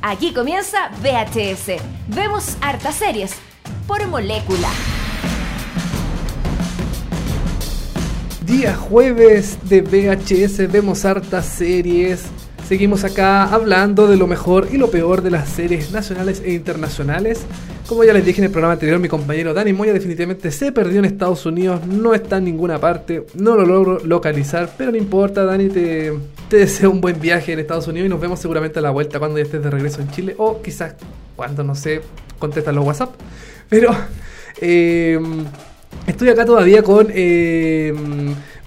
Aquí comienza VHS. Vemos hartas series por molécula. Día jueves de VHS vemos hartas series. Seguimos acá hablando de lo mejor y lo peor de las series nacionales e internacionales. Como ya les dije en el programa anterior, mi compañero Dani Moya definitivamente se perdió en Estados Unidos, no está en ninguna parte, no lo logro localizar, pero no importa, Dani, te, deseo un buen viaje en Estados Unidos y nos vemos seguramente a la vuelta cuando ya estés de regreso en Chile o quizás cuando, no sé, contestas los WhatsApp. Pero eh, estoy acá todavía con... Eh,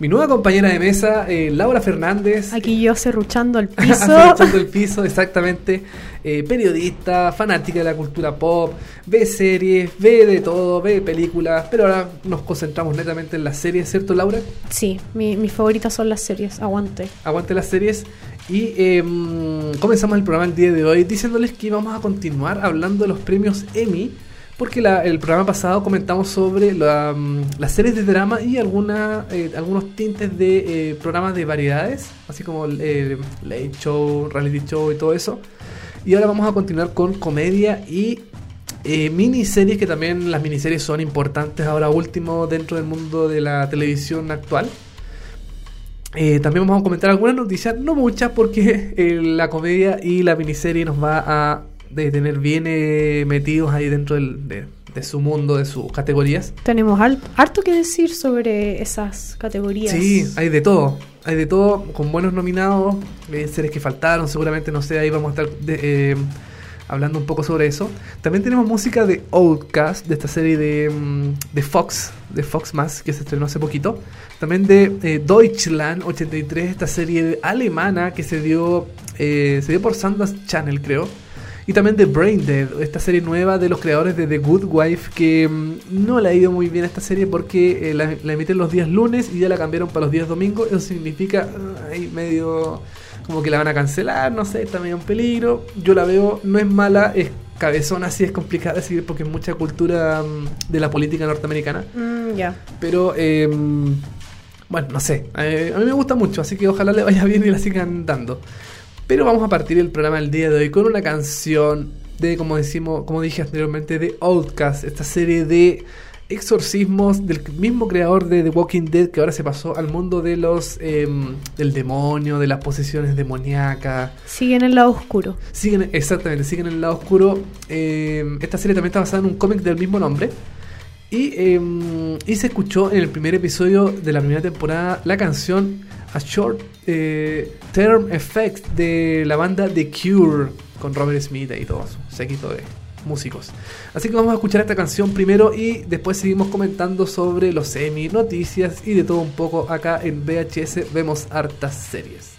mi nueva compañera de mesa, eh, Laura Fernández. Aquí yo cerruchando el piso. cerruchando el piso, exactamente. Eh, periodista, fanática de la cultura pop, ve series, ve de todo, ve películas, pero ahora nos concentramos netamente en las series, ¿cierto, Laura? Sí, mi, mis favoritas son las series, aguante. Aguante las series. Y eh, comenzamos el programa el día de hoy diciéndoles que vamos a continuar hablando de los premios Emmy porque el programa pasado comentamos sobre mm, las series de drama y eh, algunos tintes de eh, programas de variedades, así como eh, Late Show, Reality Show y todo eso. Y ahora vamos a continuar con comedia y eh, miniseries, que también las miniseries son importantes ahora último dentro del mundo de la televisión actual. También vamos a comentar algunas noticias, no muchas, porque la comedia y la miniserie nos va a de tener bien eh, metidos ahí dentro del, de, de su mundo, de sus categorías. Tenemos harto que decir sobre esas categorías. Sí, hay de todo. Hay de todo, con buenos nominados, eh, series que faltaron, seguramente, no sé, ahí vamos a estar de- eh, hablando un poco sobre eso. También tenemos música de Outcast, de esta serie de, mm, de Fox, de Fox Más, que se estrenó hace poquito. También de eh, Deutschland 83, esta serie alemana que se dio, eh, se dio por Sundance Channel, creo. Y también de Brain Dead, esta serie nueva de los creadores de The Good Wife, que mm, no le ha ido muy bien a esta serie porque eh, la, la emiten los días lunes y ya la cambiaron para los días domingos. Eso significa ah, ahí medio como que la van a cancelar, no sé, está medio en peligro. Yo la veo, no es mala, es cabezona, sí es complicada de seguir porque es mucha cultura mm, de la política norteamericana. Mm, ya. Pero, eh, bueno, no sé. eh, a mí me gusta mucho, así que ojalá le vaya bien y la sigan dando. Pero vamos a partir el programa del día de hoy con una canción de, como decimos, como dije anteriormente, de Outcast, esta serie de exorcismos del mismo creador de The Walking Dead que ahora se pasó al mundo de los em, del demonio, de las posesiones demoníacas. Siguen en el lado oscuro. Siguen, exactamente, siguen en el lado oscuro. Eh, esta serie también está basada en un cómic del mismo nombre. Y, eh, y se escuchó en el primer episodio de la primera temporada la canción A Short eh, Term Effect de la banda The Cure con Robert Smith y todo su séquito de músicos. Así que vamos a escuchar esta canción primero y después seguimos comentando sobre los semi, noticias y de todo un poco acá en VHS. Vemos hartas series.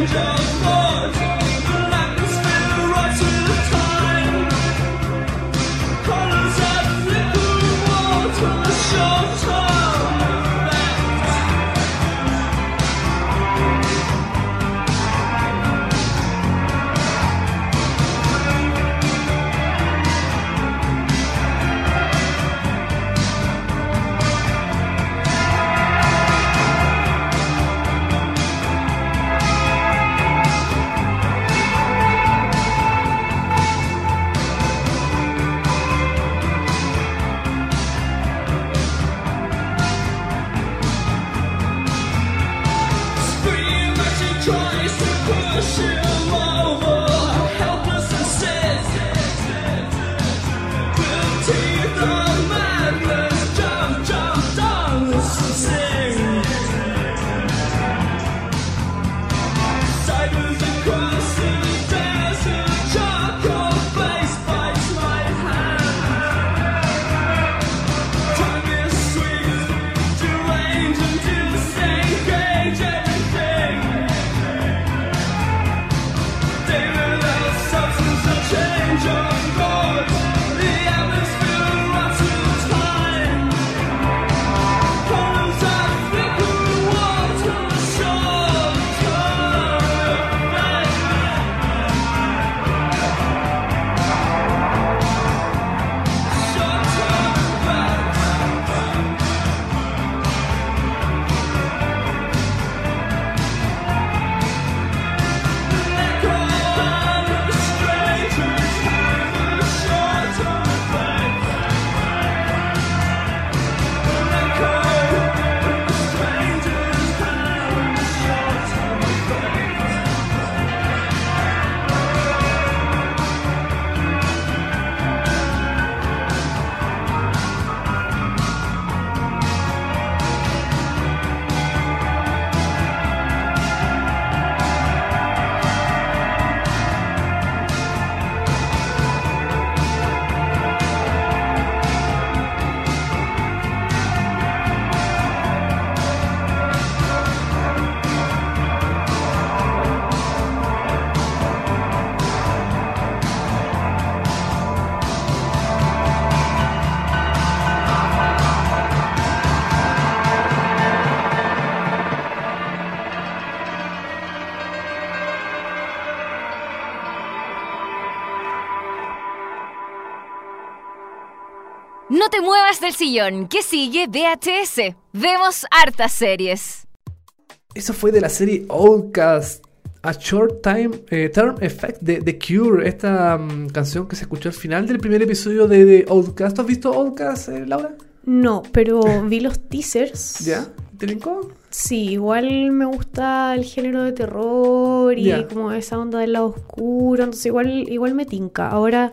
No del sillón, que sigue VHS. Vemos hartas series. Eso fue de la serie Outcast. A Short Time eh, Term Effect de The Cure, esta mm, canción que se escuchó al final del primer episodio de, The Outcast. ¿Has visto Outcast, eh, Laura? No, pero vi los teasers. ¿Ya? ¿Te linkó? Sí, igual me gusta el género de terror y como esa onda del lado oscuro, entonces igual, igual me tinca. Ahora,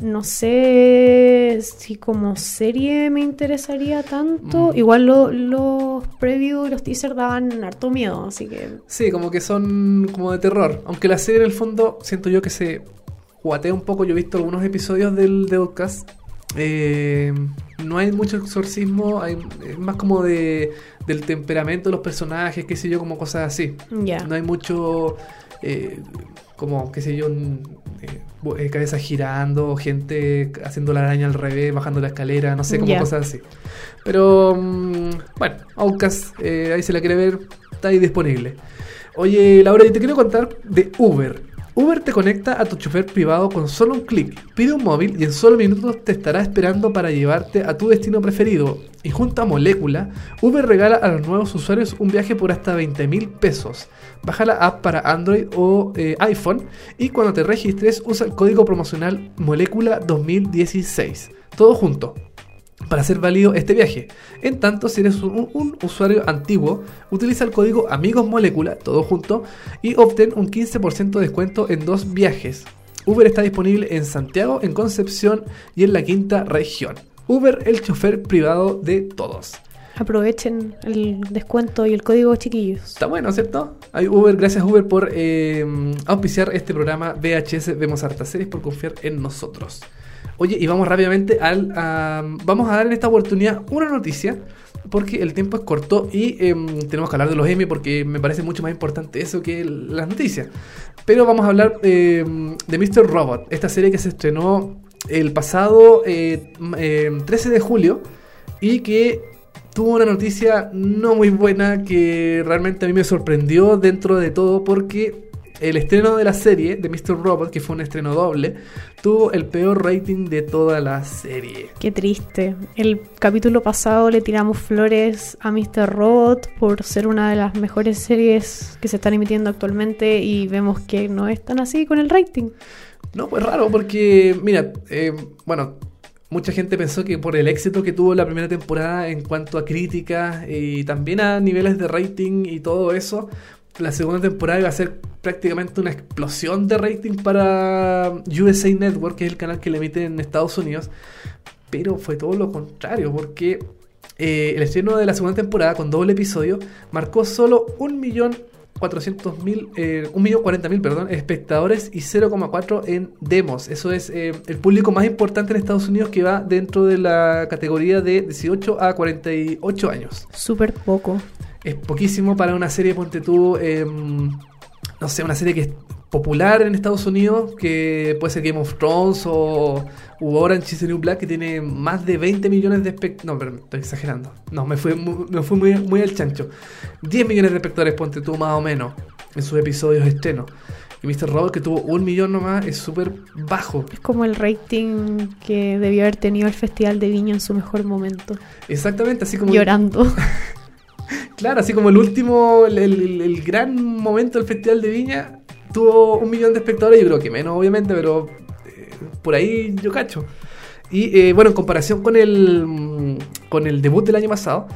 no sé si como serie me interesaría tanto. Mm. Igual lo- los previews y los teasers daban harto miedo, así que Sí, como que son como de terror. Aunque la serie en el fondo siento yo que se guatea un poco. Yo he visto algunos episodios del de Outcast. Eh, no hay mucho exorcismo, hay, es más como de del temperamento de los personajes, qué sé yo, como cosas así. ya. No hay mucho, eh, como, qué sé yo, un, eh, eh, cabezas girando, gente haciendo la araña al revés, bajando la escalera, no sé, como Ya. cosas así. Pero, mm, bueno, Outcast, eh, ahí se la quiere ver, está ahí disponible. Oye, Laura, y te quiero contar de Uber. Uber te conecta a tu chofer privado con solo un clic. Pide un móvil y en solo minutos te estará esperando para llevarte a tu destino preferido. Y junto a Molécula, Uber regala a los nuevos usuarios un viaje por hasta 20 mil pesos. Baja la app para Android o eh, iPhone y cuando te registres usa el código promocional Molécula 2016. Todo junto para hacer válido este viaje. En tanto, si eres un, un usuario antiguo, utiliza el código Amigos Molécula, todo junto, y obtén un 15% de descuento en dos viajes. Uber está disponible en Santiago, en Concepción y en la quinta región. Uber, el chofer privado de todos. Aprovechen el descuento y el código chiquillos. Está bueno, ¿cierto? Hay Uber, gracias Uber por eh, auspiciar este programa VHS Vemos Hartas Series, por confiar en nosotros. Oye, y vamos rápidamente al... a- vamos a dar en esta oportunidad una noticia, porque el tiempo es corto y em, tenemos que hablar de los Emmy porque me parece mucho más importante eso que las noticias. Pero vamos a hablar em, de Mr. Robot, esta serie que se estrenó el pasado eh, m- em, 13 de julio y que tuvo una noticia no muy buena que realmente a mí me sorprendió dentro de todo porque el estreno de la serie de Mr. Robot, que fue un estreno doble, tuvo el peor rating de toda la serie. Qué triste. El capítulo pasado le tiramos flores a Mr. Robot por ser una de las mejores series que se están emitiendo actualmente y vemos que no es tan así con el rating. No, pues raro, porque, mira, eh, bueno, mucha gente pensó que por el éxito que tuvo la primera temporada en cuanto a críticas y también a niveles de rating y todo eso, la segunda temporada iba a ser prácticamente una explosión de rating para USA Network, que es el canal que le emite en Estados Unidos. Pero fue todo lo contrario, porque eh, el estreno de la segunda temporada con doble episodio marcó solo un millón 400.000, eh, 1.040.000, perdón, espectadores y 0,4 en demos. Eso es eh, el público más importante en Estados Unidos que va dentro de la categoría de 18 a 48 años. Súper poco. Es poquísimo para una serie, ponte tú, em, no sé, una serie que es popular en Estados Unidos, que puede ser Game of Thrones o u Orange is the New Black, que tiene más de 20 millones de espectadores. No, pero estoy exagerando. No, me fui, me fui muy, muy al chancho. 10 millones de espectadores, ponte tú, más o menos, en sus episodios de estreno. Y Mr. Robot, que tuvo un millón nomás, es súper bajo. Es como el rating que debió haber tenido el Festival de Viña en su mejor momento. Exactamente, así como... Llorando. Claro, así como el último, el, el- el gran momento del Festival de Viña tuvo un millón de espectadores, yo creo que menos obviamente, pero eh, por ahí yo cacho. Y eh, bueno, en comparación con el, mm, con el debut del año pasado,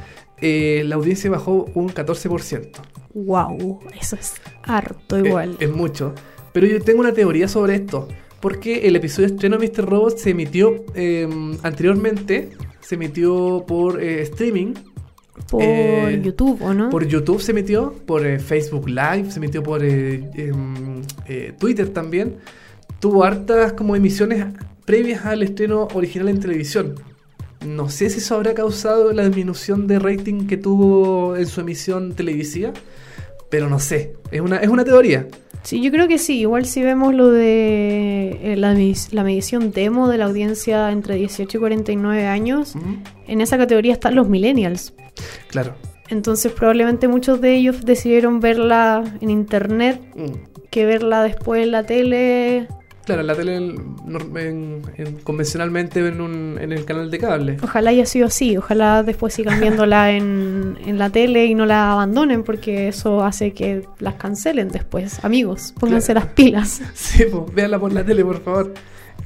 eh, la audiencia bajó un 14%. wow, eso es harto Eh, igual. Es, mucho. Pero yo tengo una teoría sobre esto. Porque el episodio estreno de Mr. Robot se emitió eh, anteriormente, se emitió por eh, streaming por eh, YouTube, ¿o no? Por YouTube se emitió, por eh, Facebook Live, se emitió por eh, em, eh, Twitter también. Tuvo hartas como emisiones previas al estreno original en televisión. No sé si eso habrá causado la disminución de rating que tuvo en su emisión televisiva, pero no sé. Es una, es una teoría. Sí, yo creo que sí. Igual si vemos lo de eh, la, la medición demo de la audiencia entre 18 y 49 años, en esa categoría están los millennials. Claro. Entonces probablemente muchos de ellos decidieron verla en internet Mm. que verla después en la tele. Claro, en la tele en- norm- en- en- convencionalmente en, un- en el canal de cable. Ojalá haya sido así. Ojalá después sigan viéndola en, en la tele y no la abandonen porque eso hace que las cancelen después. Amigos, pónganse Claro. las pilas. Sí, pues véanla por la tele, por favor.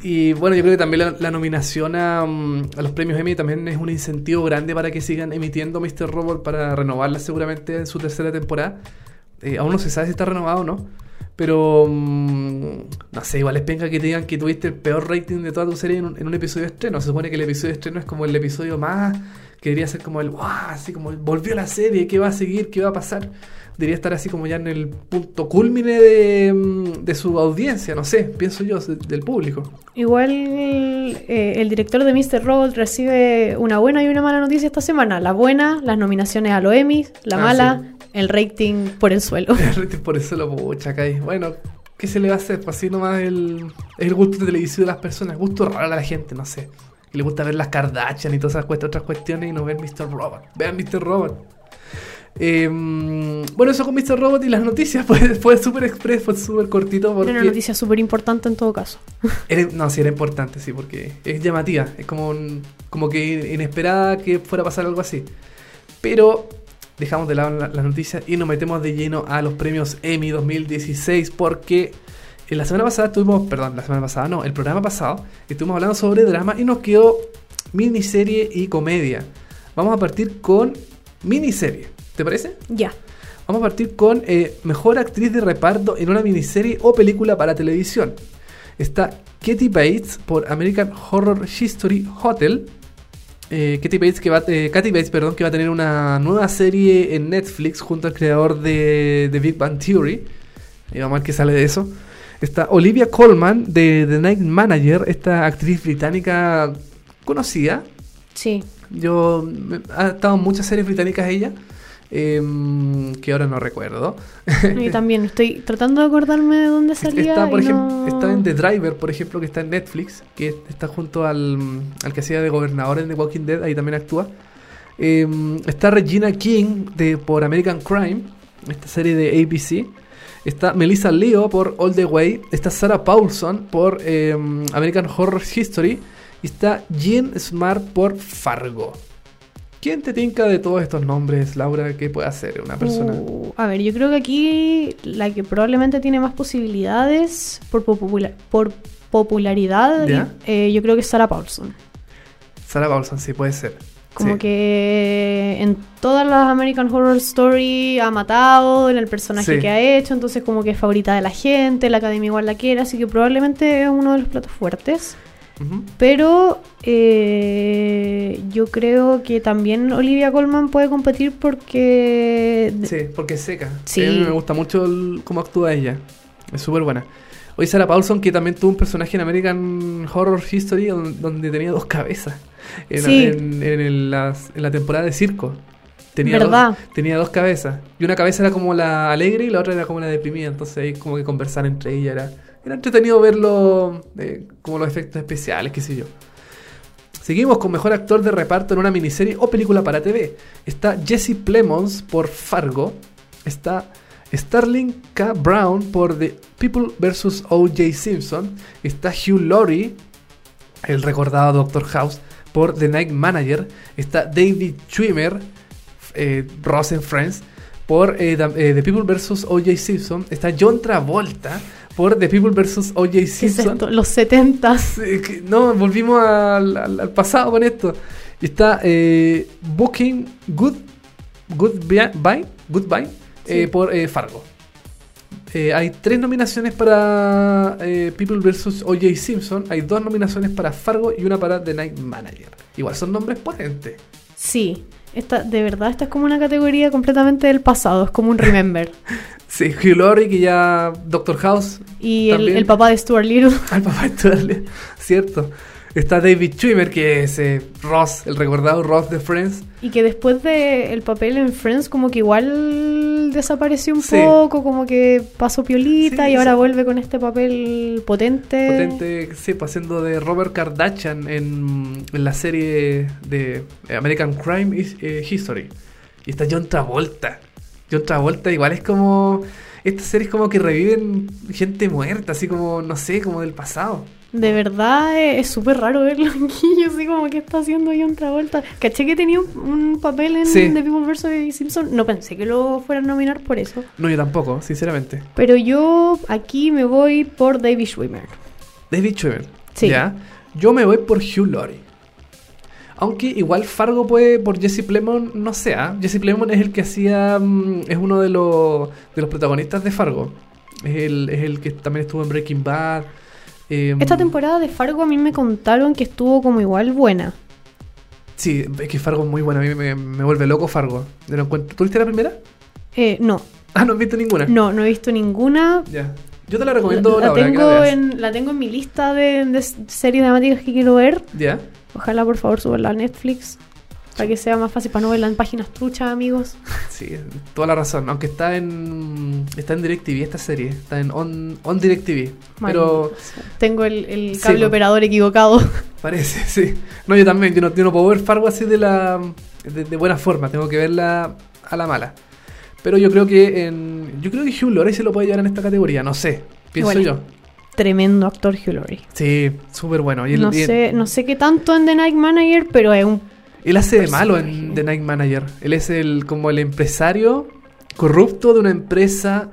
Y bueno, yo creo que también la, la nominación a, mm, a los premios Emmy también es un incentivo grande para que sigan emitiendo Mr. Robot para renovarla seguramente en su tercera temporada. Eh, aún no se sabe si está renovado o no. Pero mm, no sé, igual es penca que te digan que tuviste el peor rating de toda tu serie en un, en un episodio de estreno. Se supone que el episodio de estreno es como el episodio más. que debería ser como el. ¡Wow! Así como volvió la serie, ¿qué va a seguir? ¿Qué va a pasar? Debería estar así como ya en el punto culmine de, mm, de su audiencia, no sé, pienso yo, de- del público. Igual eh, el director de Mr. Robot recibe una buena y una mala noticia esta semana. La buena, las nominaciones a los Emmys. La Ah, mala, el rating por el suelo. El rating por eso lo pucha. Bueno, ¿qué se le va a hacer? Pues así nomás el, el gusto televisivo de las personas, gusto raro a la gente, no sé. Que le gusta ver las Kardashian y todas esas otras cuestiones y no ver Mr. Robot. Vean Mr. Robot. Eh, bueno, eso con Mr. Robot y las noticias fue, fue súper express, fue súper cortito porque... Una noticia súper importante en todo caso. Era- no, sí, era importante, sí, porque es llamativa. Es como, un- como que inesperada que fuera a pasar algo así. Pero dejamos de lado la- las noticias y nos metemos de lleno a los premios Emmy 2016 porque en la semana pasada estuvimos, perdón, la semana pasada no, el programa pasado estuvimos hablando sobre drama y nos quedó miniserie y comedia. Vamos a partir con miniserie, ¿te parece? Ya. Vamos a partir con eh, mejor actriz de reparto en una miniserie o película para televisión. Está Katy Bates por American Horror History Hotel. Eh, Katy Bates, que va, eh, Kathy Bates perdón, que va a tener una nueva serie en Netflix junto al creador de, de Big Bang Theory. Y vamos a ver qué sale de eso. Está Olivia Colman de The Night Manager, esta actriz británica conocida. Sí. Yo ha estado en muchas series británicas ella, em, que ahora no recuerdo. Yo también estoy tratando de acordarme de dónde salía. Está, por ejemplo, no- está en The Driver, por ejemplo, que está en Netflix, que está junto al, al que hacía de gobernador en The Walking Dead, ahí también actúa. Em, está Regina King de, por American Crime, esta serie de ABC. Está Melissa Leo por All the Way. Está Sarah Paulson por em, American Horror History. Y está Jean Smart por Fargo. ¿Quién te tinca de todos estos nombres, Laura? ¿Qué puede hacer una persona? Uh, a ver, yo creo que aquí la que probablemente tiene más posibilidades por, popula- por popularidad, ¿Ya? eh, yo creo que es Sarah Paulson. Sarah Paulson, sí, puede ser. Como Sí. que en todas las American Horror Story ha matado en el personaje Sí. que ha hecho, entonces como que es favorita de la gente, la academia igual la quiere, así que probablemente es uno de los platos fuertes. Pero eh, yo creo que también Olivia Colman puede competir porque... Sí, porque es seca. Sí. A mí me gusta mucho el- cómo actúa ella. Es súper buena. Hoy Sarah Paulson, que también tuvo un personaje en American Horror History don- donde tenía dos cabezas. En, Sí. en- las- la temporada de circo. Tenía ¿Verdad? Dos, tenía dos cabezas. Y una cabeza era como la alegre y la otra era como la deprimida. Entonces ahí como que conversar entre ellas era, era entretenido verlo, eh, como los efectos especiales, qué sé yo. Seguimos con mejor actor de reparto en una miniserie o película para TV. Está Jesse Plemons por Fargo. Está Starling K. Brown por The People vs. O.J. Simpson. Está Hugh Laurie, el recordado Doctor House, por The Night Manager. Está David Schwimmer, eh, Ross and Friends, por eh, eh, The People vs. O.J. Simpson. Está John Travolta por The People vs. O.J. ¿Qué es Simpson. Los 70 Sí, que- No, volvimos al, al- al pasado con esto. Y está eh, Booking Good, Goodbye, Goodbye eh, Sí. por eh, Fargo. Eh, hay tres nominaciones para People vs. O.J. Simpson. Hay dos nominaciones para Fargo y una para The Night Manager. Igual son nombres potentes. Sí, esta, de verdad esta es como una categoría completamente del pasado, es como un remember. Sí, Hugh Laurie, que ya Doctor House, Y el, el papá de Stuart Little. al papá de Charlie, cierto. Está David Schwimmer, que es eh, Ross, el recordado Ross de Friends. Y que después de el papel en Friends como que igual desapareció un Sí. poco, como que pasó piolita Sí, y ahora sí. vuelve con este papel potente. potente, sí, pues, haciendo de Robert Kardashian en, en la serie de American Crime Is- eh, History. Y está John Travolta. John Travolta igual es como... Estas series como que reviven gente muerta, así como, no sé, como del pasado. De verdad eh, es súper raro verlo aquí, yo así como que está haciendo John Travolta. Caché que tenía un, un papel en Sí. The People vs. Simpson, no pensé que lo fueran a nominar por eso. No, yo tampoco, sinceramente. Pero yo aquí me voy por David Schwimmer. David Schwimmer. Sí. ¿ya? Yo me voy por Hugh Laurie. Aunque igual Fargo puede por Jesse Plemons, no sé. ¿ah? Jesse Plemons es el que hacía. mm, es uno de los, de los protagonistas de Fargo. Es el, es el que también estuvo en Breaking Bad. Eh, Esta temporada de Fargo a mí me contaron que estuvo como igual buena. Sí, es que Fargo es muy bueno. A mí me, me vuelve loco Fargo. Yo lo encuentro- ¿Tú viste la primera? Eh, no, Ah, no has visto ninguna. no, no he visto ninguna. Ya. Yo te la recomiendo la, que la tengo veas. en, la tengo en mi lista de, de series dramáticas que quiero ver. Ya. Ojalá por favor subarla a Netflix. Para que sea más fácil para no verla en páginas truchas, amigos. Sí, toda la razón. Aunque está en está en DirecTV esta serie. Está en On, on DirecTV. Pero. Tengo el, cable operador equivocado. parece, sí. No, yo también. Yo no, yo no puedo ver Fargo así de la de, de buena forma. Tengo que verla a la mala. Pero yo creo que en, yo creo que Hugh Laurie se lo puede llevar en esta categoría. No sé. Pienso yo. Tremendo actor Hugh Laurie. Sí, súper bueno. Y No y sé, no sé qué tanto en The Night Manager, pero es un él hace de malo en. The Night Manager. Él es el como el empresario corrupto de una empresa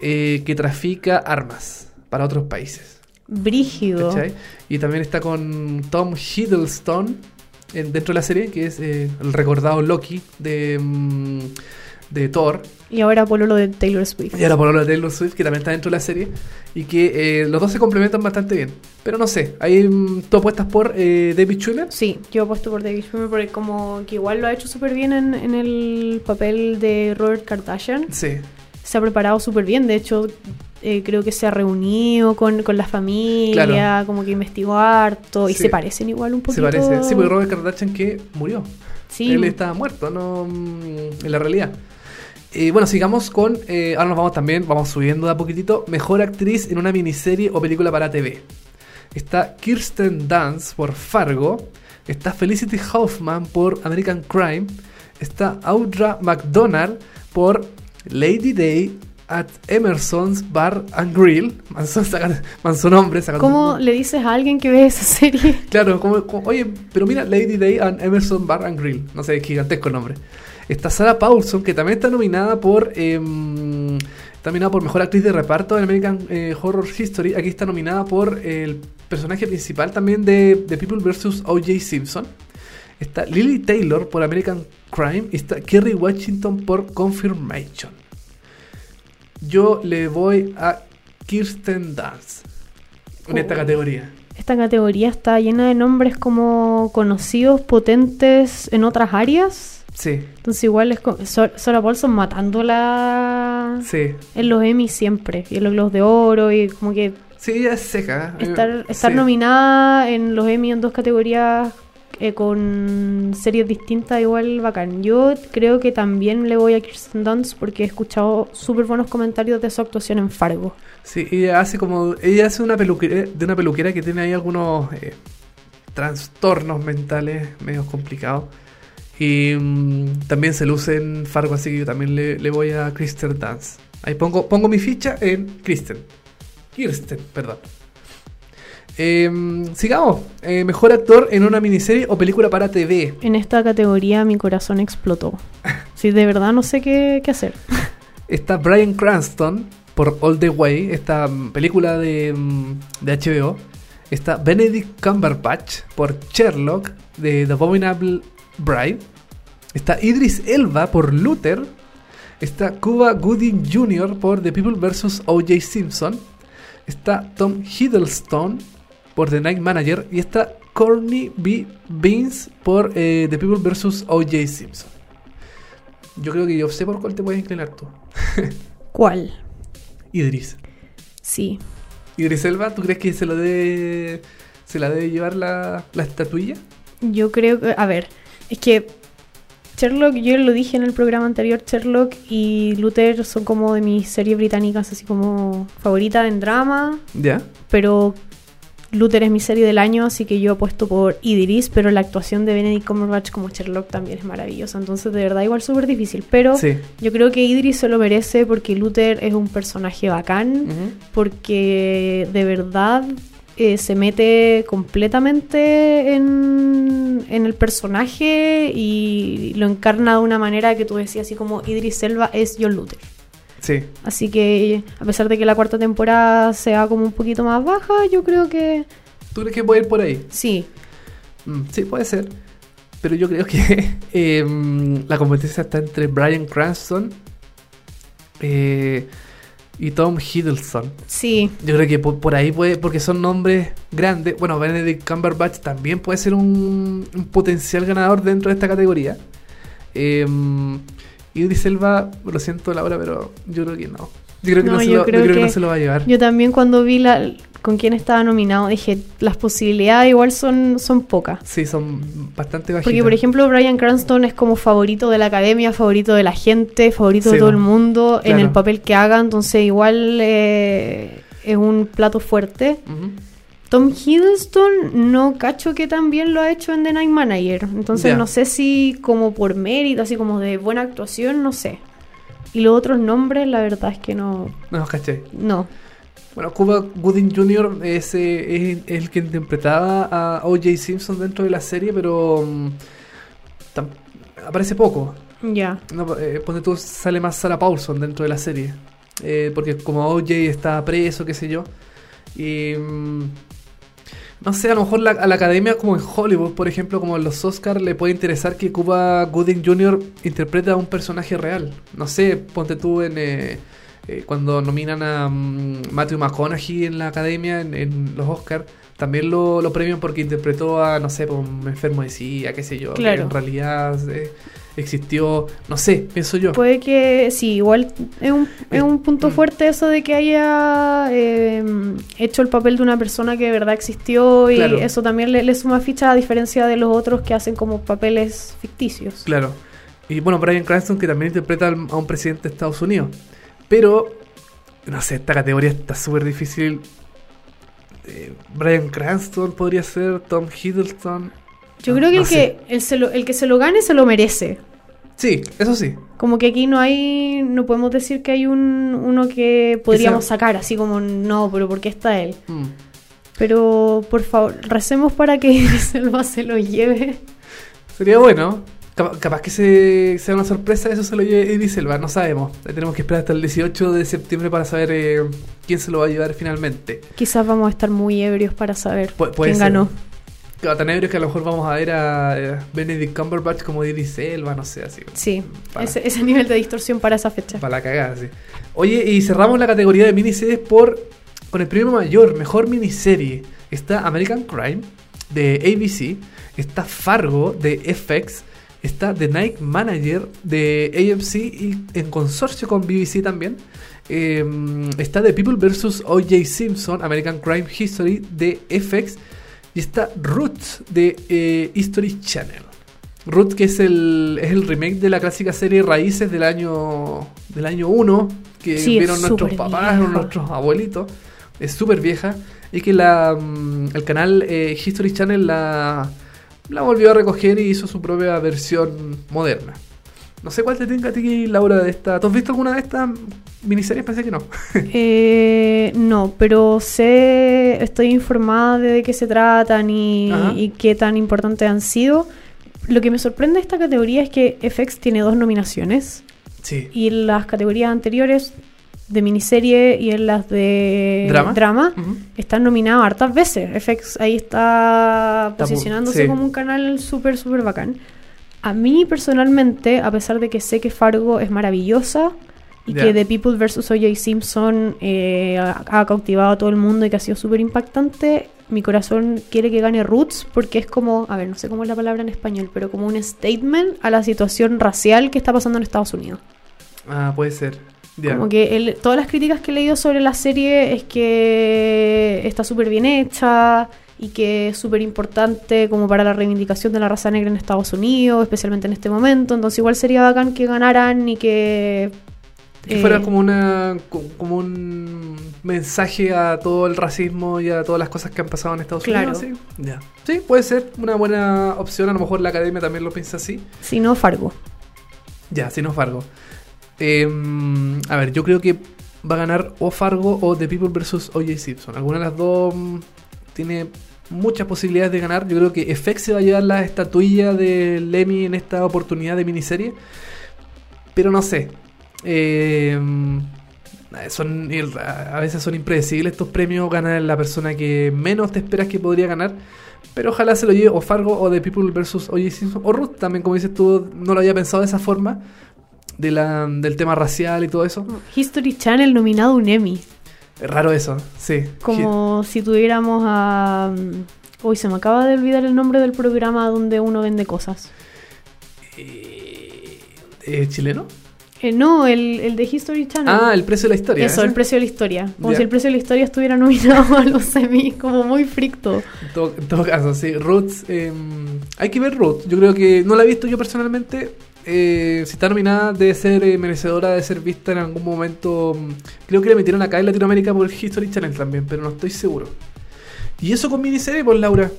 eh, que trafica armas para otros países. brígido. ¿Cachai? Y también está con Tom Hiddleston en- dentro de la serie, que es eh, el recordado Loki de, mm, de Thor. Y ahora Pololo de Taylor Swift. Y ahora por de Taylor Swift, que también está dentro de la serie. Y que eh, los dos se complementan bastante bien. Pero no sé, ahí mm, tú apuestas por eh, David Schwimmer. Sí, yo apuesto por David Schwimmer porque como que igual lo ha hecho súper bien en, en el papel de Robert Kardashian. Sí. se ha preparado súper bien. De hecho, eh, creo que se ha reunido con, con la familia, Claro. como que investigó harto. Y Sí. se parecen igual un Se poquito. parece. Sí, porque Robert Kardashian que murió. Sí. Él estaba muerto, no mm, en la realidad. Y bueno, sigamos con. eh, ahora nos vamos también, vamos subiendo de a poquitito. Mejor actriz en una miniserie o película para TV. Está Kirsten Dunst por Fargo. Está Felicity Hoffman por American Crime. Está Audra McDonald por Lady Day at Emerson's Bar and Grill. Manso, saca- manso nombre. sacando- ¿Cómo le dices a alguien que ve esa serie? Claro, como, como- oye, pero mira, Lady Day and Emerson Bar and Grill. No sé, es gigantesco el nombre. Está Sarah Paulson, que también está nominada por. está nominada por Mejor Actriz de Reparto en American eh, Horror History. Aquí está nominada por el personaje principal también de, de People vs. O.J. Simpson. Está Lily Taylor por American Crime. Y está Kerry Washington por Confirmation. Yo le voy a Kirsten Dunst en esta Oh. categoría. Esta categoría está llena de nombres como conocidos, potentes en otras áreas. Sí, Entonces igual es como Sor- Sarah Paulson matándola sí. en los Emmy siempre. Y en los Globos de Oro y como que Sí, ella es seca. eh, estar, estar sí. nominada en los Emmy en dos categorías eh, con series distintas igual bacán. Yo creo que también le voy a Kirsten Dunst porque he escuchado súper buenos comentarios de su actuación en Fargo. Sí, ella hace como. Ella hace una peluquera, de una peluquera que tiene ahí algunos eh, trastornos mentales medio complicados. Y mm, también se luce en Fargo, así que yo también le, le voy a Kristen Dance. Ahí pongo, pongo mi ficha en Kristen. Kirsten, perdón. Em, sigamos. Eh, mejor actor en una miniserie o película para TV. En esta categoría mi corazón explotó. Sí, de verdad no sé qué, qué hacer. Está Brian Cranston por All the Way, esta mm, película de, mm, de HBO. Está Benedict Cumberbatch por Sherlock de The Abominable Bride. Está Idris Elba por Luther. Está Cuba Gooding Jr. por The People vs. O.J. Simpson. Está Tom Hiddleston por The Night Manager. Y está Courtney B. Beans por eh, The People vs. O.J. Simpson. Yo creo que yo sé por cuál te puedes inclinar tú. ¿Cuál? Idris. Sí. Idris Elba, ¿tú crees que se lo debe, se la debe llevar la, la estatuilla? Yo creo que, a ver, es que Sherlock, yo lo dije en el programa anterior, Sherlock y Luther son como de mis series británicas, así como favorita en drama, Ya. pero Luther es mi serie del año, así que yo apuesto por Idris, pero la actuación de Benedict Cumberbatch como Sherlock también es maravillosa, entonces de verdad igual súper difícil, pero Sí. yo creo que Idris se lo merece porque Luther es un personaje bacán, porque de verdad eh, se mete completamente en, en el personaje y lo encarna de una manera que tú decías así como Idris Elba es John Luther. Sí. Así que a pesar de que la cuarta temporada sea como un poquito más baja, yo creo que ¿Tú crees que puede ir por ahí? sí. Mm, sí, puede ser. Pero yo creo que em, la competencia está entre Brian Cranston eh, y Tom Hiddleston. Sí, Yo creo que por, por ahí puede, porque son nombres grandes. Bueno, Benedict Cumberbatch también puede ser un, un potencial ganador dentro de esta categoría. Eh, Idris Elba, lo siento Laura, pero yo creo que no. Yo creo que, no, No, se, yo lo, yo creo creo que no que- se lo va a llevar. yo también cuando vi la, con quién estaba nominado dije, las posibilidades igual son, son pocas. Sí, son bastante bajitas. Porque, por ejemplo, Brian Cranston es como favorito de la academia, favorito de la gente, favorito Sí, de todo el mundo en el papel que haga, entonces igual eh, es un plato fuerte. Tom Hiddleston no cacho que también lo ha hecho en The Night Manager, entonces no sé si como por mérito, así como de buena actuación, no sé. Y los otros nombres, la verdad es que no, No, caché. no. Bueno, Cuba Gooding Jr. Es, eh, es el que interpretaba a O.J. Simpson dentro de la serie, pero mm, aparece poco. Ya. No, eh, ponte tú, sale más Sarah Paulson dentro de la serie. Eh, porque como O.J. está preso, qué sé yo. Y. mm, no sé, a lo mejor la- a la academia, como en Hollywood, por ejemplo, como en los Oscars, le puede interesar que Cuba Gooding Jr. interprete a un personaje real. No sé, ponte tú en. eh, eh, cuando nominan a mm, Matthew McConaughey en la academia, en, en los Oscars, también lo, lo premian porque interpretó a, no sé, pues, un enfermo de SIDA, qué sé yo, que Claro. en realidad eh, existió, no sé, pienso yo. Puede que sí, igual es un, es un punto Mm. fuerte eso de que haya eh, hecho el papel de una persona que de verdad existió y Claro. eso también le, le suma ficha a diferencia de los otros que hacen como papeles ficticios. Claro. Y bueno, Brian Cranston que también interpreta a un presidente de Estados Unidos. Pero, no sé, esta categoría está súper difícil. Eh, Brian Cranston podría ser, Tom Hiddleston. Yo creo que, no el, sé. que el, se lo, el que se lo gane se lo merece. Sí, eso sí. Como que aquí no hay, no podemos decir que hay un uno que podríamos sacar, así como no, pero ¿por qué está él? Mm. Pero por favor, recemos para que Selva se lo lleve. Sería bueno. Capa- Capaz que se, sea una sorpresa, eso se lo lleve Idris Elba, no sabemos. Tenemos que esperar hasta el 18 de septiembre para saber eh, quién se lo va a llevar finalmente. Quizás vamos a estar muy ebrios para saber Pu- quién ser. ganó. Tan ebrios que a lo mejor vamos a ver a eh, Benedict Cumberbatch como Idris Elba, no sé, así. Sí, ese, ese nivel de distorsión para esa fecha. Para la cagada, sí. Oye, y cerramos la categoría de miniseries por con el premio mayor, mejor miniserie. Está American Crime de ABC, está Fargo de FX, está The Night Manager de AMC y en consorcio con BBC también. Eh, está The People vs. O.J. Simpson, American Crime History de FX. Y está Roots de eh, History Channel. Root, que es el, es el remake de la clásica serie Raíces del año del año 1, que Sí, vieron nuestros papás, vieja. nuestros abuelitos. Es súper vieja. Y que la, mm, el canal eh, History Channel la, la volvió a recoger y hizo su propia versión moderna. No sé cuál te tenga a ti, Laura, de esta. ¿Tú has visto alguna de estas miniseries? Pensé que no. Eh, no, pero sé, estoy informada de, qué se tratan y, qué tan importantes han sido. Lo que me sorprende de esta categoría es que FX tiene dos nominaciones Sí. y las categorías anteriores de miniserie y en las de ¿Drama? Ujú. están nominados hartas veces. FX ahí está posicionándose sí. como un canal súper, súper bacán. A mí personalmente, a pesar de que sé que Fargo es maravillosa y Ya. que The People vs. O.J. Simpson eh, ha, ha cautivado a todo el mundo y que ha sido súper impactante, mi corazón quiere que gane Roots porque es como, a ver, no sé cómo es la palabra en español, pero como un statement a la situación racial que está pasando en Estados Unidos. Ah, puede ser. Como que todas las críticas que he leído sobre la serie es que está súper bien hecha y que es súper importante como para la reivindicación de la raza negra en Estados Unidos, especialmente en este momento. Entonces igual sería bacán que ganaran y que... Que eh, fuera como una co- como un mensaje a todo el racismo y a todas las cosas que han pasado en Estados Claro. Unidos. Sí, sí, puede ser una buena opción. A lo mejor la academia también lo piensa así. Si no, Fargo. Ya, si no Fargo. Eh, a ver, yo creo que va a ganar o Fargo o The People vs. O.J. Simpson. Alguna de las dos mm, tiene muchas posibilidades de ganar. Yo creo que FX se va a llevar la estatuilla de Lemmy en esta oportunidad de miniserie. Pero no sé. Eh, son a veces son impredecibles estos premios. Gana la persona que menos te esperas que podría ganar. Pero ojalá se lo lleve o Fargo o The People vs. O.J. Simpson. O Ruth también, como dices tú, no lo había pensado de esa forma. De la, del tema racial y todo eso. History Channel nominado un Emmy. Es raro eso, sí. Como si tuviéramos a... Uy, se me acaba de olvidar el nombre del programa donde uno vende cosas. Eh, eh, ¿Chileno? Eh, no, el, el de History Channel. Ah, el precio de la historia. Eso, ¿ese? el precio de la historia. Como si el precio de la historia estuviera nominado a los semis, como muy fricto. En todo, en todo caso, sí. Roots, eh, hay que ver Roots. Yo creo que no la he visto yo personalmente. Eh, si está nominada, debe ser eh, merecedora de ser vista en algún momento. mm, Creo que la metieron acá en Latinoamérica por el History Channel también, pero no estoy seguro. Y eso con miniserie, pues Laura.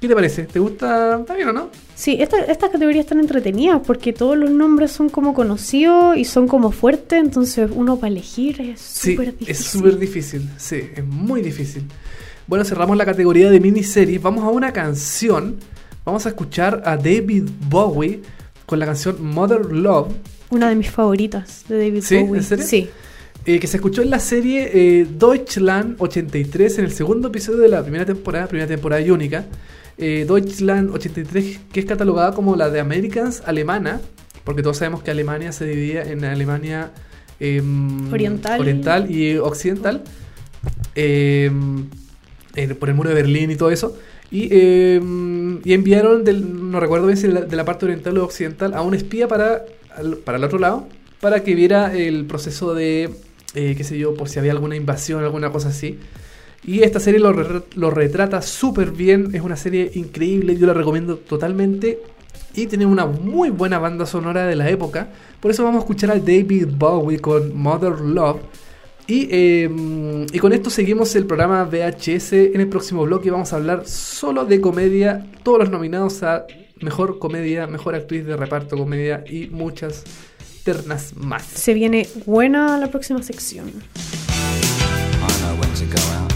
¿Qué te parece? ¿Te gusta? ¿Está bien o no? Sí, esta- estas categorías están entretenidas porque todos los nombres son como conocidos y son como fuertes, entonces uno para elegir es Sí, súper difícil. es súper difícil. Sí, es muy difícil. Bueno, cerramos la categoría de miniseries. Vamos a una canción. Vamos a escuchar a David Bowie con la canción Mother Love, Una de mis favoritas de David ¿Sí? Bowie. ¿En serio? Sí. eh, que se escuchó en la serie eh, Deutschland 83 en el segundo episodio de la primera temporada, primera temporada y única. Eh, Deutschland 83, que es catalogada como la de Americans alemana, porque todos sabemos que Alemania se dividía en Alemania em, Oriental. oriental y occidental. Em, por el muro de Berlín y todo eso. Y, eh, y enviaron, del, no recuerdo bien si de la, parte oriental o occidental, a un espía para, para el otro lado, para que viera el proceso de, eh, qué sé yo, por si había alguna invasión, alguna cosa así. Y esta serie lo retrata súper bien, es una serie increíble, yo la recomiendo totalmente. Y tiene una muy buena banda sonora de la época. Por eso vamos a escuchar a David Bowie con Mother Love. Y, eh, y con esto seguimos el programa VHS. En el próximo bloque vamos a hablar solo de comedia. Todos los nominados a Mejor Comedia, Mejor Actriz de Reparto Comedia y muchas ternas más. Se viene buena la próxima sección. I know when to go out.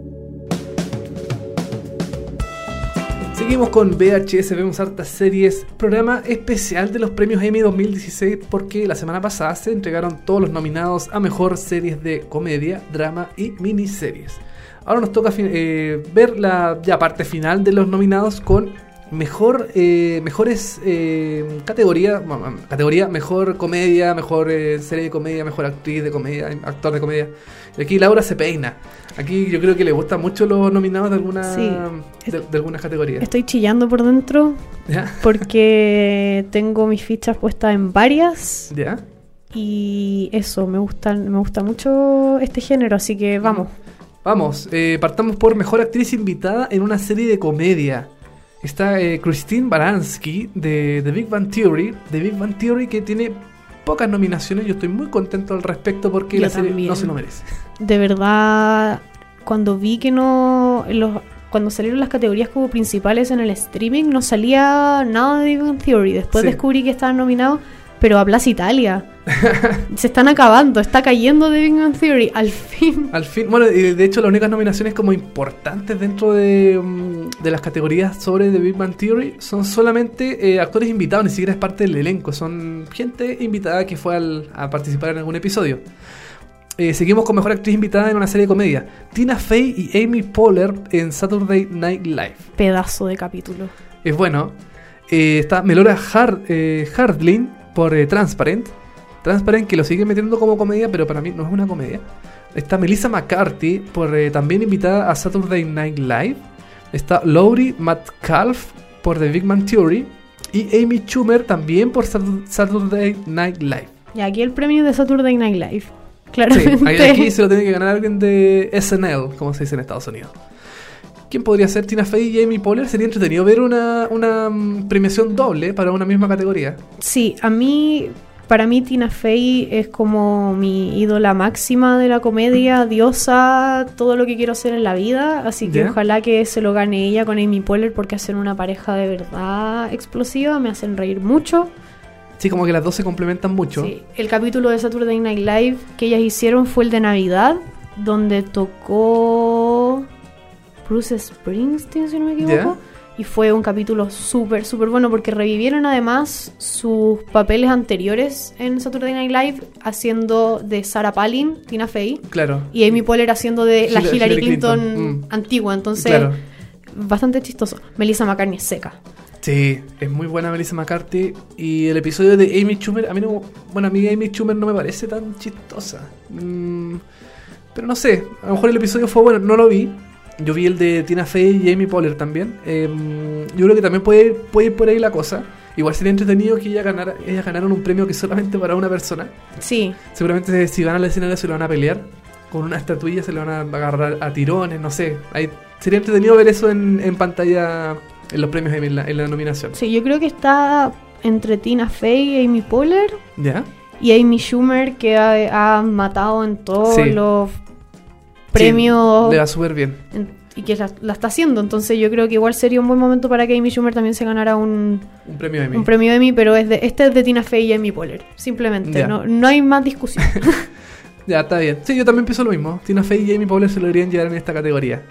Seguimos con VHS, vemos hartas series, programa especial de los premios Emmy 2016 porque la semana pasada se entregaron todos los nominados a mejor series de comedia, drama y miniseries. Ahora nos toca eh, ver la ya parte final de los nominados con mejor eh, mejores eh, categoría, bueno, categoría mejor comedia, mejor eh, serie de comedia, mejor actriz de comedia, actor de comedia. Y aquí Laura se peina. Aquí yo creo que le gustan mucho los nominados de alguna Sí. de, de algunas categorías. Estoy chillando por dentro ¿Ya? porque tengo mis fichas puestas en varias ¿Ya? y eso, me gusta, me gusta mucho este género, así que vamos. Vamos, eh, partamos por mejor actriz invitada en una serie de comedia. Está eh, Christine Baranski de The Big Bang Theory. The Big Bang Theory que tiene pocas nominaciones. Yo estoy muy contento al respecto porque Yo la serie también. no se lo merece. De verdad, cuando vi que no... los- cuando salieron las categorías como principales en el streaming, no salía nada de Big Bang Theory. Después Sí. descubrí que estaban nominados, pero Plaza Italia. Se están acabando, está cayendo de Big Bang Theory. Al fin. Al fin, bueno, y de hecho las únicas nominaciones como importantes dentro de, mm, de las categorías sobre The Big Bang Theory son solamente eh, actores invitados, ni siquiera es parte del elenco, son gente invitada que fue al- a participar en algún episodio. Eh, seguimos con mejor actriz invitada en una serie de comedia. Tina Fey y Amy Poehler en Saturday Night Live. Pedazo de capítulo. Es bueno. Eh, está Melora Hard, eh, Hardlin por eh, Transparent. Transparent que lo sigue metiendo como comedia, pero para mí no es una comedia. Está Melissa McCarthy por eh, también invitada a Saturday Night Live. Está Laurie Metcalf por The Big Man Theory. Y Amy Schumer también por Satur- Saturday Night Live. Y aquí el premio de Saturday Night Live. Sí, Claramente. ahí- aquí se lo tiene que ganar alguien de SNL, como se dice en Estados Unidos. ¿Quién podría ser Tina Fey y Amy Poehler? Sería entretenido ver una, una mm, premiación doble para una misma categoría. Sí, a mí, para mí Tina Fey es como mi ídola máxima de la comedia, diosa, todo lo que quiero ser en la vida, así que ojalá que se lo gane ella con Amy Poehler porque hacen una pareja de verdad explosiva, me hacen reír mucho. Sí, como que las dos se complementan mucho. Sí, el capítulo de Saturday Night Live que ellas hicieron fue el de Navidad, donde tocó Bruce Springsteen, si no me equivoco. Y fue un capítulo súper, súper bueno porque revivieron además sus papeles anteriores en Saturday Night Live haciendo de Sarah Palin, Tina Fey, Claro. y Amy Poehler haciendo de la Hillary- Hillary, Hillary Clinton, Clinton, mm. antigua. Entonces, Claro. bastante chistoso. Melissa McCartney es seca. Sí, es muy buena Melissa McCarthy. Y el episodio de Amy Schumer, a mí no. Bueno, a mí Amy Schumer no me parece tan chistosa. Mm, pero no sé, a lo mejor el episodio fue bueno, no lo vi. Yo vi el de Tina Fey y Amy Poehler también. Em, yo creo que también puede ir, puede ir por ahí la cosa. Igual sería entretenido que ella ganara, ellas ganaron un premio que solamente para una persona. Sí, Seguramente si van al escenario se lo van a pelear. Con una estatuilla se le van a agarrar a tirones, no sé. Ahí, sería entretenido ver eso en, en pantalla en los premios en la, en la nominación. sí, yo creo que está entre Tina Fey y Amy Poehler. ¿Ya? Y Amy Schumer, que ha, ha matado en todos Sí. los premios Sí, le va súper bien. en- y que la, la está haciendo. Entonces yo creo que igual sería un buen momento para que Amy Schumer también se ganara un, Un premio Emmy. un premio Emmy, pero es de, este es de Tina Fey y Amy Poehler. Simplemente, no, no hay más discusión. Ya, está bien. Sí, yo también pienso lo mismo. Tina Fey y Amy Poehler se lo deberían llevar en esta categoría.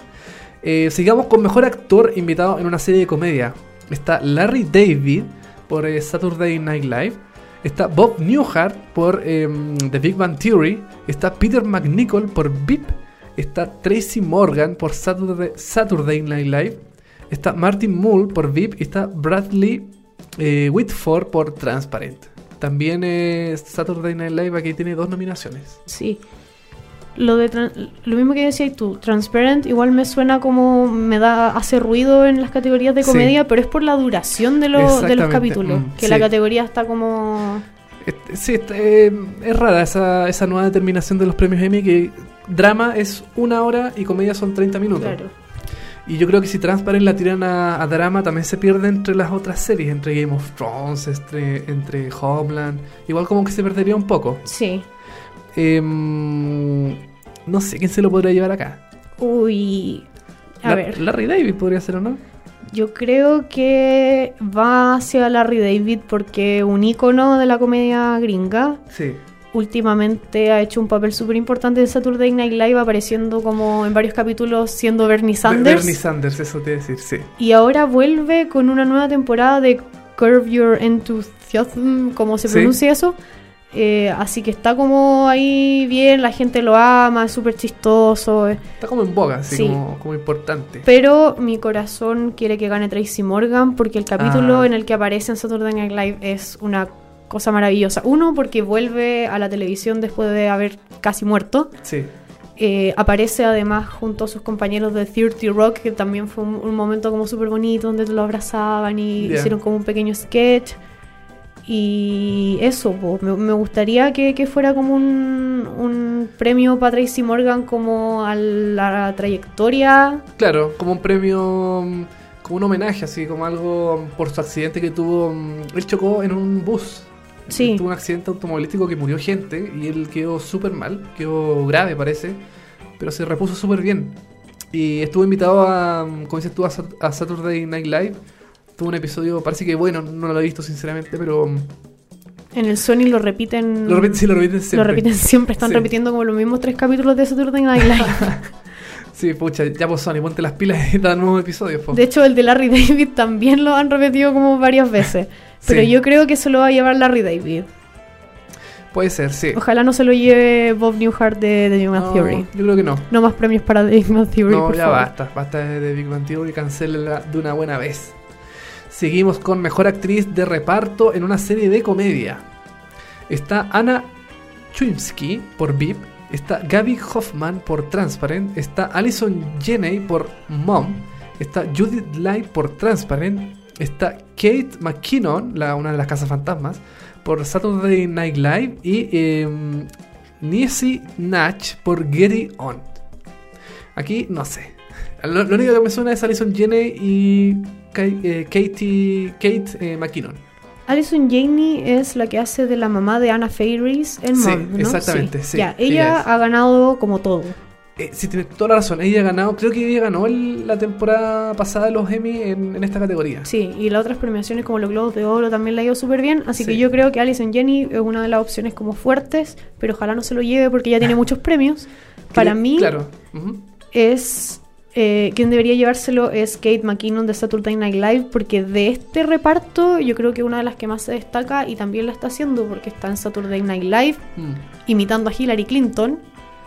Eh, sigamos con mejor actor invitado en una serie de comedia. Está Larry David por eh, Saturday Night Live. Está Bob Newhart por em, The Big Bang Theory. Está Peter McNichol por VIP. Está Tracy Morgan por Saturday, Saturday Night Live. Está Martin Mull por VIP. Y está Bradley eh, Whitford por Transparent. También eh, Saturday Night Live aquí tiene dos nominaciones. sí. Lo, de lo mismo que decías tú, Transparent igual me suena como me da hace ruido en las categorías de Sí. comedia, pero es por la duración de, lo- de los capítulos, mm, que sí. la categoría está como... Sí, eh, es rara esa, esa nueva determinación de los premios Emmy que drama es una hora y comedia son 30 minutos. Claro. Y yo creo que si Transparent la tiran a, a drama, también se pierde entre las otras series, entre Game of Thrones, entre, entre Homeland. Igual como que se perdería un poco. Sí. Em, no sé quién se lo podría llevar acá. Uy. A La- ver. Larry David podría ser o no. Yo creo que va hacia Larry David porque un ícono de la comedia gringa. Sí. Últimamente ha hecho un papel súper importante en Saturday Night Live, apareciendo como en varios capítulos siendo Bernie Sanders. Bernie Sanders, eso te decir, sí. Y ahora vuelve con una nueva temporada de Curve Your Enthusiasm, como se Sí. pronuncia eso. Eh, así que está como ahí bien, la gente lo ama, es súper chistoso. eh. Está como en boga, así Sí. como, como importante. Pero mi corazón quiere que gane Tracy Morgan porque el capítulo Ah. en el que aparece en Saturday Night Live es una cosa maravillosa. Uno, porque vuelve a la televisión después de haber casi muerto. Sí. Eh, aparece además junto a sus compañeros de 30 Rock, que también fue un, un momento como súper bonito donde lo abrazaban y hicieron como un pequeño sketch. Y eso, po, me, me gustaría que, que fuera como un, un premio para Tracy Morgan como a la trayectoria. Claro, como un premio, mm, como un homenaje, así como algo mm, por su accidente que tuvo. mm, Él chocó en un bus. Sí. Él Tuvo un accidente automovilístico que murió gente y él quedó súper mal, quedó grave parece, pero se repuso súper bien. Y estuvo invitado a, como dices tú, a Saturday Night Live. Tuvo un episodio, parece que bueno, no lo he visto sinceramente, pero mm, En el Sony lo repiten. lo repiten, sí, lo repiten siempre. Lo repiten siempre, están Sí. repitiendo como los mismos tres capítulos de Saturday Night Live. Sí, pucha, ya pues Sony, ponte las pilas y da nuevos episodios. po. De hecho, el de Larry David también lo han repetido como varias veces. Pero Sí. yo creo que se lo va a llevar Larry David. Puede ser, sí. Ojalá no se lo lleve Bob Newhart de The Big Bang No, Theory. yo creo que no. No más premios para The Big Bang Theory, No, por ya favor. basta, basta de Big Bang Theory, cancélela de una buena vez. Seguimos con mejor actriz de reparto en una serie de comedia. Está Anna Chumsky por VIP, está Gaby Hoffman por Transparent, está Alison Janney por Mom, está Judith Light por Transparent, está Kate McKinnon, la, una de las casas fantasmas, por Saturday Night Live y eh, Niecy Natch por Getty On. Aquí no sé. Lo, lo único que me suena es Alison Janney y Ka- eh, Katie, Kate eh, McKinnon. Alison Janey es la que hace de la mamá de Anna Faris en Sí, Mom, ¿no? exactamente, sí, Ya, ella ha ganado como todo. Eh, sí, tiene toda la razón. Ella ha ganado, creo que ella ganó el- la temporada pasada de los Emmy en, en esta categoría. Sí, y las otras premiaciones como los Globos de Oro también la ha ido súper bien, así que Sí. yo creo que Alison Jenny es una de las opciones como fuertes, pero ojalá no se lo lleve porque ya tiene muchos premios. Para mí Claro. es eh, quien debería llevárselo es Kate McKinnon de Saturday Night Live porque de este reparto yo creo que una de las que más se destaca y también la está haciendo porque está en Saturday Night Live Mm. imitando a Hillary Clinton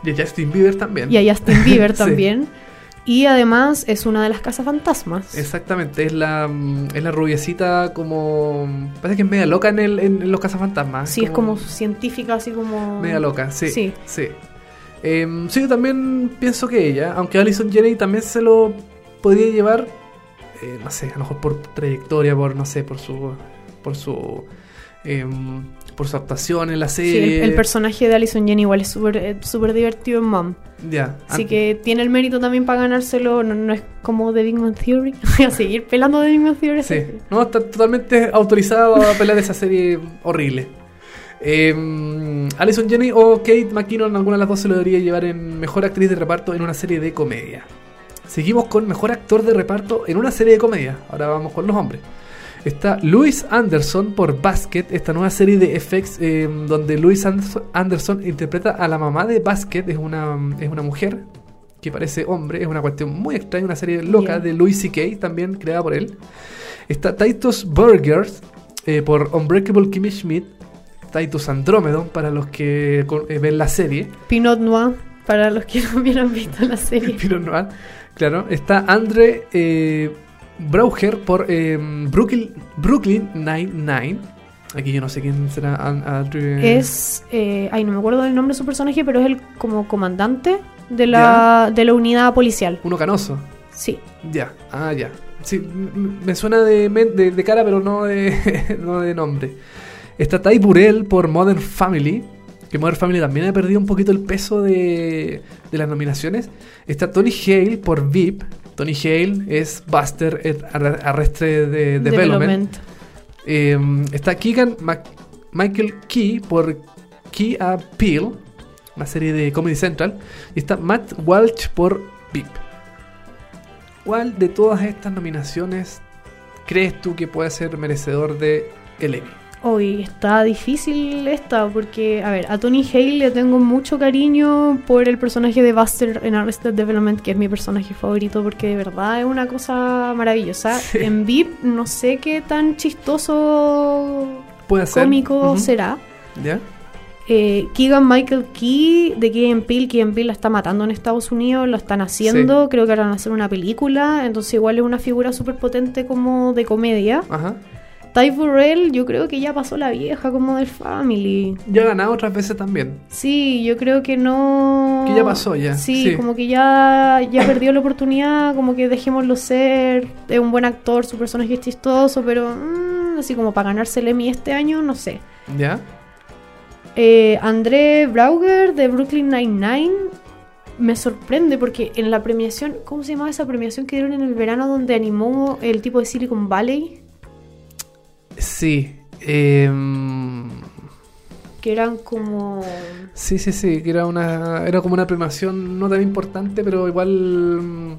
Y a Justin Bieber también. y a Justin Bieber Sí. también. Y además es una de las casas fantasmas. Exactamente, es la, mm, es la rubiecita como... Parece que es media loca en, el, en, los cazafantasmas. Sí, es como científica, así como... Media loca, sí. Sí. Sí. Em, sí, yo también pienso que ella, aunque Alison Janney también se lo podría llevar, eh, no sé, a lo mejor por trayectoria, por, no sé, por su... Por su em, por su actuación en la Sí, serie. el, el personaje de Alison Jenny igual es súper eh, súper divertido en Mom. Ya. Así que tiene el mérito también para ganárselo. No, no es como The Big Man Theory. A seguir pelando The Big Man Theory. Sí, no, está totalmente autorizado a pelear esa serie horrible. Eh, Alison Jenny o Kate McKinnon, alguna de las dos se lo debería llevar en mejor actriz de reparto en una serie de comedia. Seguimos con mejor actor de reparto en una serie de comedia. Ahora vamos con los hombres. Está Louis Anderson por Basket, esta nueva serie de FX eh, donde Louis Anderson, interpreta a la mamá de Basket, es una, es una mujer que parece hombre, es una cuestión muy extraña, una serie loca de Louis C.K., también creada por él. Está Titus Burgers eh, por Unbreakable Kimmy Schmidt, Titus Andromedon para los que eh, ven la serie, Pinot Noir, para los que no hubieran visto la serie. Pinot Noir, claro. Está Andre eh, Brauger por eh, Brooklyn, Brooklyn Nine-Nine. Aquí yo no sé quién será An- Andre. Es. eh, ay, no me acuerdo del nombre de su personaje, pero es el como comandante de la, de la unidad policial. Uno canoso. Sí. Ya, ah, ya. Sí, me suena de, de, de cara, pero no de, no de nombre. Está Ty Burrell por Modern Family. Que Modern Family también ha perdido un poquito el peso de, de las nominaciones. Está Tony Hale por VIP. Tony Hale es Buster at Arre- Arrested de- Development. Eh, está Keegan Mac- Michael Key por Key a Peel, una serie de Comedy Central. Y está Matt Walsh por VIP. ¿Cuál de todas estas nominaciones crees tú que puede ser merecedor de el Emmy? Hoy está difícil esta porque, a ver, a Tony Hale le tengo mucho cariño por el personaje de Buster en Arrested Development, que es mi personaje favorito porque de verdad es una cosa maravillosa. Sí. En VIP no sé qué tan chistoso Puede ser. cómico será. ¿Ya? Eh, Keegan Michael Key de Key Peele, Key Peele la está matando en Estados Unidos, lo están haciendo, creo que ahora van a hacer una película, entonces igual es una figura súper potente como de comedia. Ajá. Ty Burrell yo creo que ya pasó la vieja como del Family. Ya ha ganado otras veces también. Sí, yo creo que no... Que ya pasó ya, Sí, sí. como que ya, ya perdió la oportunidad, como que dejémoslo ser, es un buen actor, su personaje es chistoso, pero mm, así como para ganarse el Emmy este año, no sé. ¿Ya? Eh, André Brauger de Brooklyn Nine-Nine me sorprende porque en la premiación, ¿cómo se llamaba esa premiación que dieron en el verano donde animó el tipo de Silicon Valley? Sí. em, Que eran como... sí, sí, sí. Que era una. Era como una premiación no tan importante, pero igual. mm,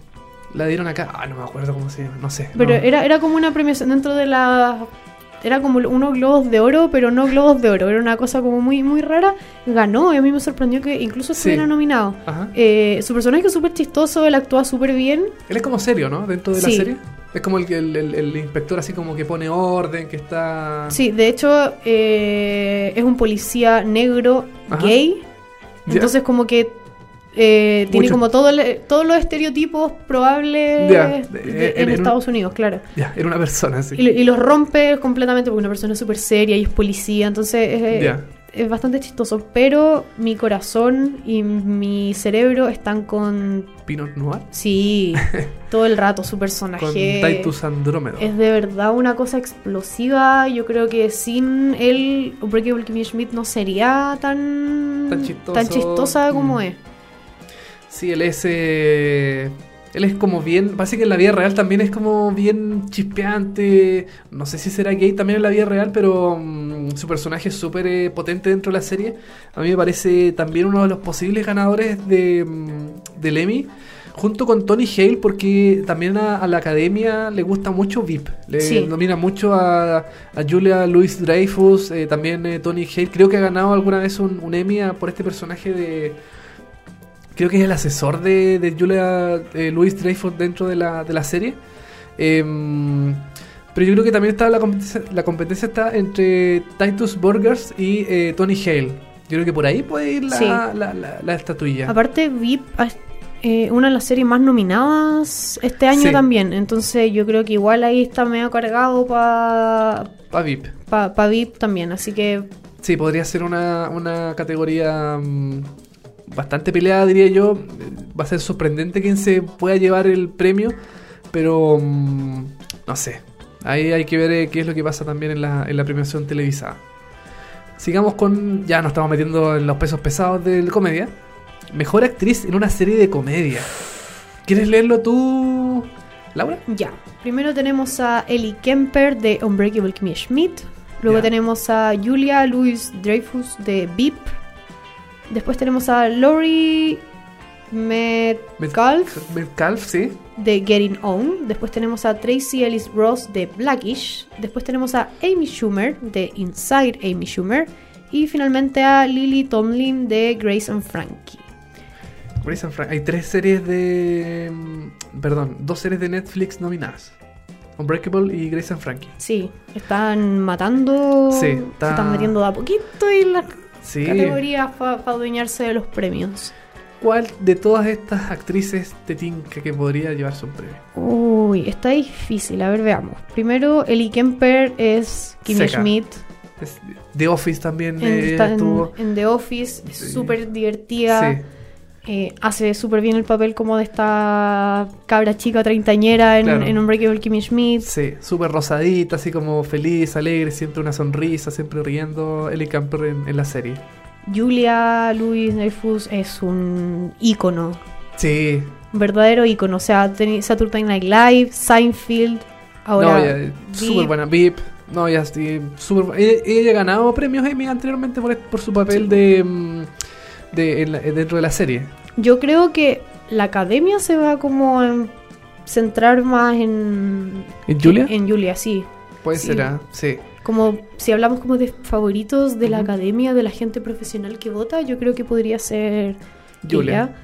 La dieron acá. Ah, no me acuerdo cómo se llama. No sé. Pero no. era, era como una premiación dentro de la... Era como unos globos de oro, pero no globos de oro. Era una cosa como muy, muy rara. Ganó y a mí me sorprendió que incluso Sí. estuviera nominado. Ajá. Eh, su personaje es súper chistoso, él actúa súper bien. Él es como serio, ¿no? Dentro de la Sí. serie. Es como el, el, el- el inspector así como que pone orden, que está... Sí, de hecho eh, es un policía negro Ajá. gay. Entonces como que eh, tiene como todo el- todos los estereotipos probables de- eh, en Estados Unidos, claro. Ya, era una persona así. Y, y los rompe completamente porque una persona es súper seria y es policía, entonces es, eh, es bastante chistoso. Pero mi corazón y mi cerebro están con... Pinot Noir. Sí, todo el rato su personaje. Con Titus Andrómedo. Es de verdad una cosa explosiva. Yo creo que sin él, Unbreakable Kimmy Schmidt no sería tan, Tan chistoso. tan chistosa como Mm. es. Sí, él es. eh, él es como bien. Parece que en la vida real también es como bien chispeante. No sé si será gay también en la vida real, pero mm, su personaje es súper eh, potente dentro de la serie. A mí me parece también uno de los posibles ganadores de, mm, del Emmy. Junto con Tony Hale, porque también a, a la academia le gusta mucho VIP. Le Sí. nomina mucho a, a Julia Louis Dreyfus, eh, también eh, Tony Hale. Creo que ha ganado alguna vez un, un Emmy a- por este personaje de, creo que es el asesor de, de Julia eh, Louis Dreyfus dentro de la, de la serie. Em, pero yo creo que también está la competencia, la competencia está entre Titus Burgers y eh, Tony Hale. Yo creo que por ahí puede ir la, Sí. la, la- la estatuilla. Aparte, VIP es eh, una de las series más nominadas este año Sí. también. Entonces yo creo que igual ahí está medio cargado para Pa' VIP. pa, pa VIP también. Así que Sí, podría ser una, una categoría mm, bastante peleada, diría yo. Va a ser sorprendente quien se pueda llevar el premio, pero mm, no sé. Ahí hay que ver eh, qué es lo que pasa también en la, en la premiación televisada. Sigamos con. Ya nos estamos metiendo en los pesos pesados del comedia. Mejor actriz en una serie de comedia. ¿Quieres leerlo tú, Laura? ya. Primero tenemos a Ellie Kemper de Unbreakable Kimmy Schmidt. Luego Ya. tenemos a Julia Louis Dreyfus de VIP. Después tenemos a Lori Metcalf Metcalf, sí. de Getting On. Después tenemos a Tracy Ellis Ross de Blackish. Después tenemos a Amy Schumer de Inside Amy Schumer. Y finalmente a Lily Tomlin de Grace and Frankie. Grace and Frank. Hay tres series de. mm, Perdón, dos series de Netflix nominadas: Unbreakable y Grace and Frankie. Sí, están matando. Sí, Se está- están metiendo de a poquito en las Sí. categorías para adueñarse de los premios. ¿Cuál de todas estas actrices te tinca que podría llevarse un premio? Uy, está difícil. A ver, veamos. Primero, Ellie Kemper es Kimmy. Schmidt. Es- The Office también En, eh, en- The Office. Es Sí. súper divertida. Sí, Eh, hace súper bien el papel como de esta cabra chica treintañera en, Claro. en Unbreakable Kimmy Schmidt. sí, súper rosadita, así como feliz, alegre, siempre una sonrisa, siempre riendo. Ellie Camper en, en la serie. Julia Louis Dreyfus es un ícono. Sí, un verdadero icono. O sea, Saturday Night Live, Seinfeld, ahora. no, ya, súper buena. VIP. No, ya estoy súper bu- Ella, ella ha ganado premios Emmy anteriormente por, por su papel de, de en la- dentro de la serie. Yo creo que la academia se va como a centrar más en. ¿En Julia? En Julia, sí. Puede sí. ser, ah, sí. Como si hablamos como de favoritos de la academia, de la gente profesional que vota, yo creo que podría ser Julia.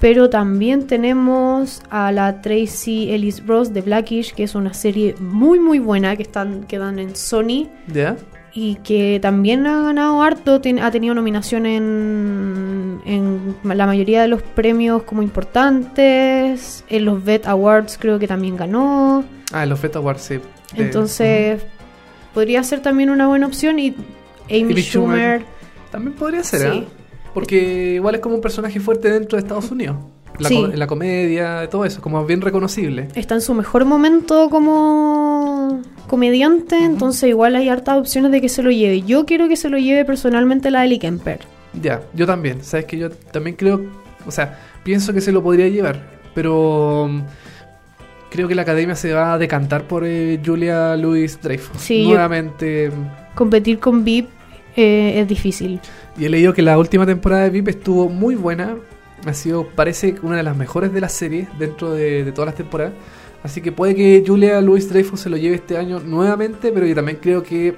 Pero también tenemos a la Tracy Ellis Ross de Blackish, que es una serie muy muy buena que están que dan en Sony ¿Ya? Y que también ha ganado harto, ha tenido nominación en, en la mayoría de los premios como importantes, en los VET Awards creo que también ganó, Ah, los Feta Awards, sí. Entonces podría ser también una buena opción y Amy, Amy Schumer, Schumer. También podría ser, Sí. ¿ah? Porque igual es como un personaje fuerte dentro de Estados Unidos. La, Sí. en la comedia, todo eso, como bien reconocible. está en su mejor momento como comediante, entonces igual hay hartas opciones de que se lo lleve. Yo quiero que se lo lleve personalmente la Ellie Kemper. Ya, yo también. Sabes que yo también creo, o sea, pienso que se lo podría llevar, pero um, creo que la academia se va a decantar por eh, Julia Louis Dreyfus. Sí, Nuevamente. Competir con VIP eh, es difícil. Y he leído que la última temporada de VIP estuvo muy buena. Ha sido, parece, una de las mejores de la serie dentro de, de todas las temporadas. Así que puede que Julia Louis Dreyfus se lo lleve este año nuevamente, pero yo también creo que.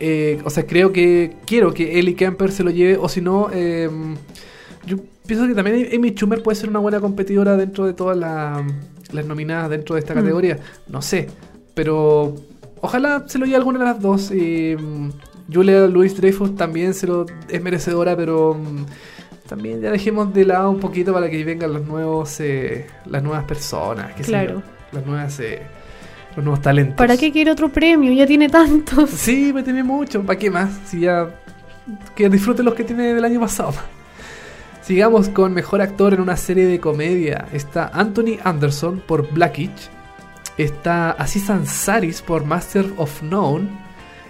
eh, o sea, creo que quiero que Ellie Kemper se lo lleve, o si no, eh, yo pienso que también Amy Schumer puede ser una buena competidora dentro de todas la- las nominadas dentro de esta Mm. categoría. No sé, pero ojalá se lo lleve alguna de las dos. Y, mm, Julia Louis Dreyfus también se lo es merecedora, pero mm, también ya dejemos de lado un poquito para que vengan los nuevos, eh, las nuevas personas, sé Claro. Las nuevas, eh, los nuevos talentos. ¿Para qué quiere otro premio? Ya tiene tantos. Sí, me tiene mucho. ¿Para qué más? Si ya. Que disfrute los que tiene del año pasado. Sigamos con mejor actor en una serie de comedia. Está Anthony Anderson por Blackitch. Está Aziz Ansari por Master of None.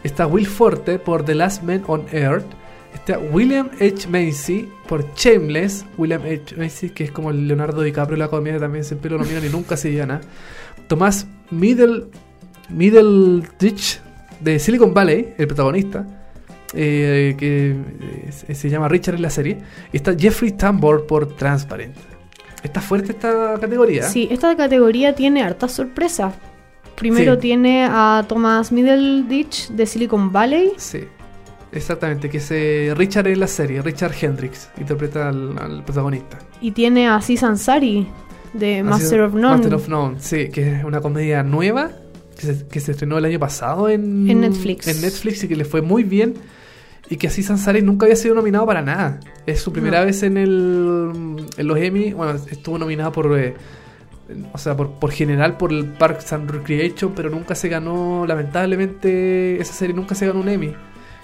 Está Will Forte por The Last Man on Earth. Está William H. Macy por Shameless. William H. Macy, que es como Leonardo DiCaprio la comedia, también siempre lo nominan y nunca se gana. Tomás Middle, Middleditch de Silicon Valley, el protagonista, eh, que eh, se llama Richard en la serie. Y está Jeffrey Tambor por Transparent. Está fuerte esta categoría. Sí, esta categoría tiene hartas sorpresas. Primero Sí. tiene a Thomas Middleditch de Silicon Valley. Sí, exactamente, que es Richard en la serie, Richard Hendricks, interpreta al, al protagonista. Y tiene a Aziz Ansari de Master of None. Master of None, sí, que es una comedia nueva que se, que se estrenó el año pasado en, En Netflix. en Netflix y que le fue muy bien. Y que así Sansari nunca había sido nominado para nada. Es su primera No. vez en el en los Emmy. Bueno, estuvo nominado por. eh, o sea, por, por general por el Parks and Recreation, pero nunca se ganó, lamentablemente, esa serie nunca se ganó un Emmy.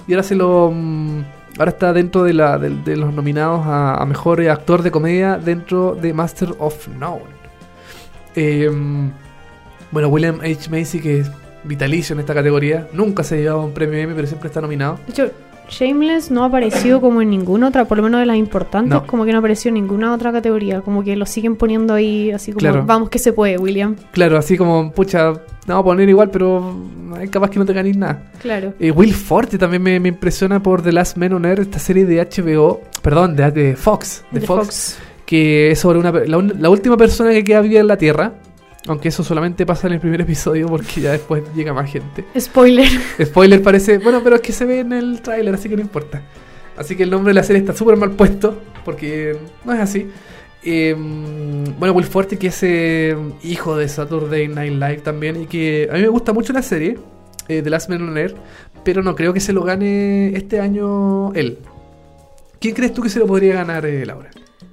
Y ahora se lo. mm, Ahora está dentro de, la, de, de los nominados a, mejor actor de comedia dentro de Master of None. Eh, bueno, William H. Macy, que es vitalicio en esta categoría, nunca se ha llevado un premio Emmy, pero siempre está nominado. Shameless no ha aparecido como en ninguna otra, por lo menos de las importantes, No. como que no apareció en ninguna otra categoría. Como que lo siguen poniendo ahí, así como, Claro. vamos que se puede, William. Claro, así como, pucha, no a poner igual, pero es capaz que no te ganéis nada. Claro. Eh, Will Forte también me, me impresiona por The Last Man on Earth, esta serie de HBO, perdón, de, de Fox, de Fox, Fox. que es sobre una, la, la última persona que queda viva en la Tierra. Aunque eso solamente pasa en el primer episodio porque ya después llega más gente. Spoiler. Spoiler parece, bueno, pero es que se ve en el tráiler, así que no importa. Así que el nombre de la serie está súper mal puesto, porque no es así. Eh, bueno, Will Forte, que es eh, hijo de Saturday Night Live también, y que a mí me gusta mucho la serie, eh, The Last Man on Earth, pero no creo que se lo gane este año él. ¿Quién crees tú que se lo podría ganar, eh, Laura?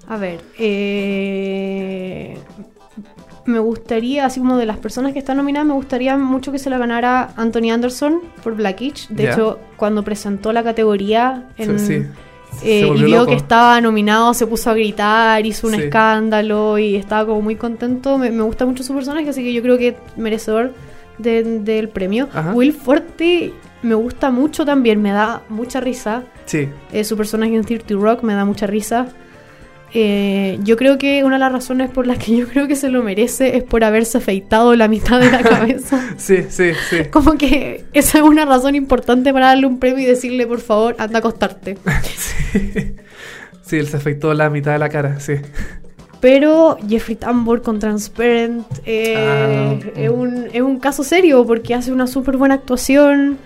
A ver, eh, me gustaría, así como de las personas que están nominadas, me gustaría mucho que se la ganara Anthony Anderson por Blackitch. De hecho, cuando presentó la categoría, en, Sí, eh, se y vio loco. que estaba nominado, se puso a gritar, hizo un Sí. escándalo y estaba como muy contento. Me, me gusta mucho su personaje, así que yo creo que es merecedor de- del premio. Ajá. Will Forte me gusta mucho también, me da mucha risa. Sí, Eh, su personaje en 30 Rock me da mucha risa. Eh, yo creo que una de las razones por las que yo creo que se lo merece es por haberse afeitado la mitad de la cabeza. Sí, sí, sí. Como que esa es una razón importante para darle un premio y decirle, por favor, anda a acostarte. Sí, él se afectó la mitad de la cara, sí. Pero Jeffrey Tambor con Transparent eh, Ah, es, mm. un, es un caso serio porque hace una súper buena actuación.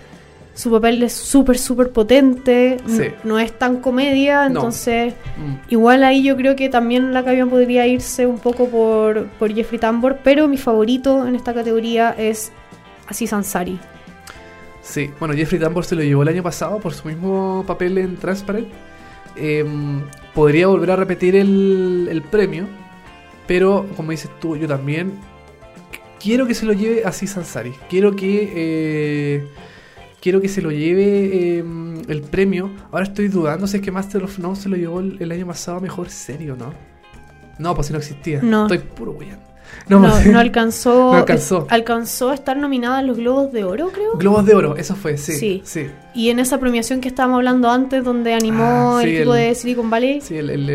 Su papel es súper, súper potente. Sí. No es tan comedia, No. entonces Mm. igual ahí yo creo que también la cabina podría irse un poco por, por Jeffrey Tambor. Pero mi favorito en esta categoría es Aziz Ansari. Sí, bueno, Jeffrey Tambor se lo llevó el año pasado por su mismo papel en Transparent. Em, podría volver a repetir el, el premio, pero como dices tú, yo también quiero que se lo lleve así Sansari. Quiero que eh, quiero que se lo lleve em, el premio. Ahora estoy dudando si es que Master of None se lo llevó el, el año pasado mejor serio, ¿no? No, pues si no existía. No. Estoy puro weyando. No, no alcanzó, No alcanzó. alcanzó a estar nominada a los Globos de Oro, creo. Globos de Oro, eso fue, sí. Sí. Sí, Y en esa premiación que estábamos hablando antes, donde animó Ah, sí, el tipo el- de Silicon Valley, sí el, el,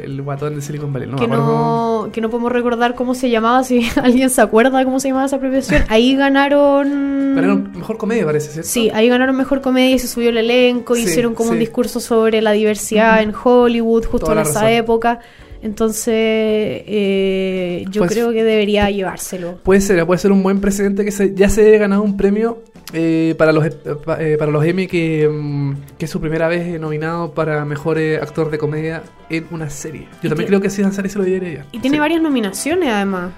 el, guatón de Silicon Valley. No que, me no, que no podemos recordar cómo se llamaba, si alguien se acuerda cómo se llamaba esa premiación. Ahí ganaron... Ganaron mejor comedia, parece, ¿cierto? Sí, ahí ganaron Mejor Comedia y se subió el elenco, Sí, hicieron como un discurso sobre la diversidad en Hollywood, justo Toda en esa razón. época. Entonces, eh, yo Pues- creo que debería llevárselo. Puede ser, puede ser un buen precedente que se- ya se haya ganado un premio eh, para los eh, pa- para los Emmy que, mm, que es su primera vez nominado para mejor eh, actor de comedia en una serie. Yo Y también creo que Sid Ansari se lo llevar. Y tiene Sí. varias nominaciones además.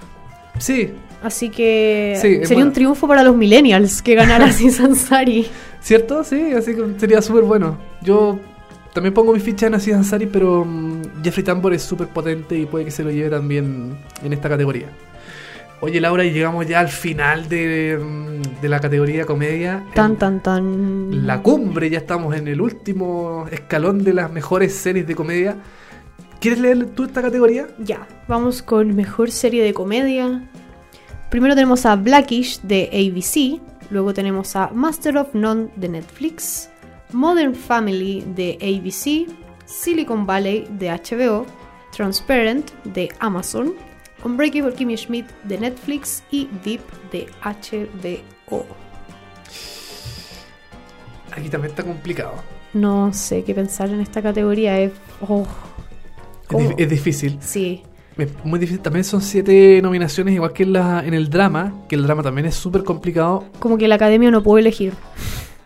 Sí, Así que Sí, sería bueno. un triunfo para los millennials que ganara Aziz Ansari. ¿cierto? Sí, así que sería súper bueno. Yo también pongo mi ficha en Aziz Ansari, pero mm, Jeffrey Tambor es súper potente y puede que se lo lleve también en esta categoría. Oye, Laura, y llegamos ya al final de, mm, de la categoría comedia. Tan, tan, tan. la cumbre, ya estamos en el último escalón de las mejores series de comedia. ¿Quieres leer tú esta categoría? Ya, vamos con mejor serie de comedia. Primero tenemos a Blackish de ABC. Luego tenemos a Master of None de Netflix. Modern Family de ABC. Silicon Valley de HBO. Transparent de Amazon. Unbreakable Kimmy Schmidt de Netflix. Y Deep de HBO. Aquí también está complicado. No sé qué pensar en esta categoría. Es. oh, Es, difícil. sí. Es muy difícil. También son siete nominaciones, igual que en, la, en el drama, que el drama también es súper complicado. Como que la academia no puede elegir.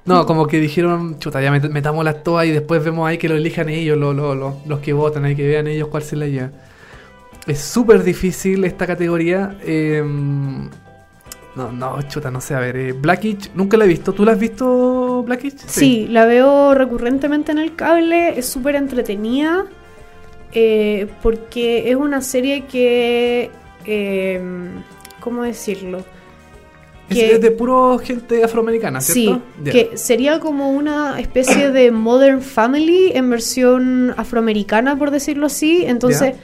No, como que dijeron, chuta, ya met- metámoslas todas y después vemos ahí que lo elijan ellos, lo- lo- lo- los que votan, ahí que vean ellos cuál se la lleva. Es súper difícil esta categoría. eh, no, no, chuta, no sé, a ver. Eh, Blackish, nunca la he visto. ¿Tú la has visto, Blackish? Sí, la veo recurrentemente en el cable, es súper entretenida eh, porque es una serie que, eh, ¿cómo decirlo? Que- es de puro gente afroamericana, Sí, ¿cierto? Ya. que sería como una especie de Modern Family en versión afroamericana, por decirlo así. Entonces,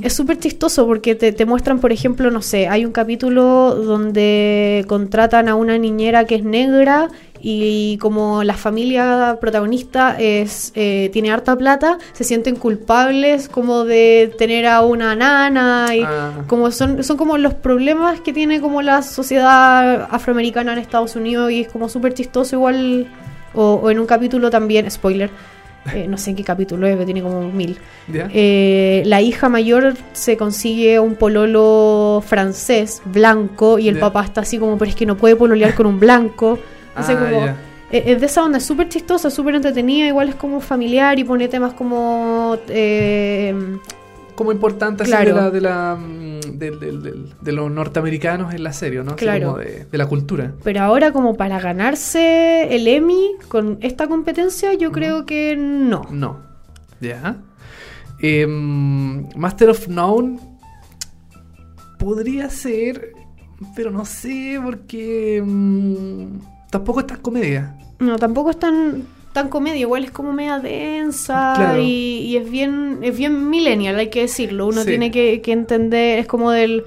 es súper chistoso porque te, te muestran, por ejemplo, no sé, hay un capítulo donde contratan a una niñera que es negra y como la familia protagonista es eh, tiene harta plata, se sienten culpables como de tener a una nana y Ah. como son, son como los problemas que tiene como la sociedad afroamericana en Estados Unidos y es como súper chistoso igual o, o en un capítulo también, spoiler, eh, no sé en qué capítulo es, pero tiene como mil. Eh, la hija mayor se consigue un pololo francés, blanco, y el papá está así como, pero es que no puede pololear con un blanco. Ah, como- eh, es de esa onda, es súper chistosa, súper entretenida, igual es como familiar y pone temas como... eh, como importante así Claro. de, la, de, la, mm, del- de los norteamericanos en la serie, ¿no? Claro. como de, de la cultura. pero ahora como para ganarse el Emmy con esta competencia, yo creo que no. No. ¿Ya? Em, Master of None podría ser, pero no sé, porque mm, tampoco es tan comedia. No, tampoco es tan, tan comedia, igual es como media densa Claro. y, y es bien es bien millennial, hay que decirlo. Uno Sí. tiene que, que entender, es como del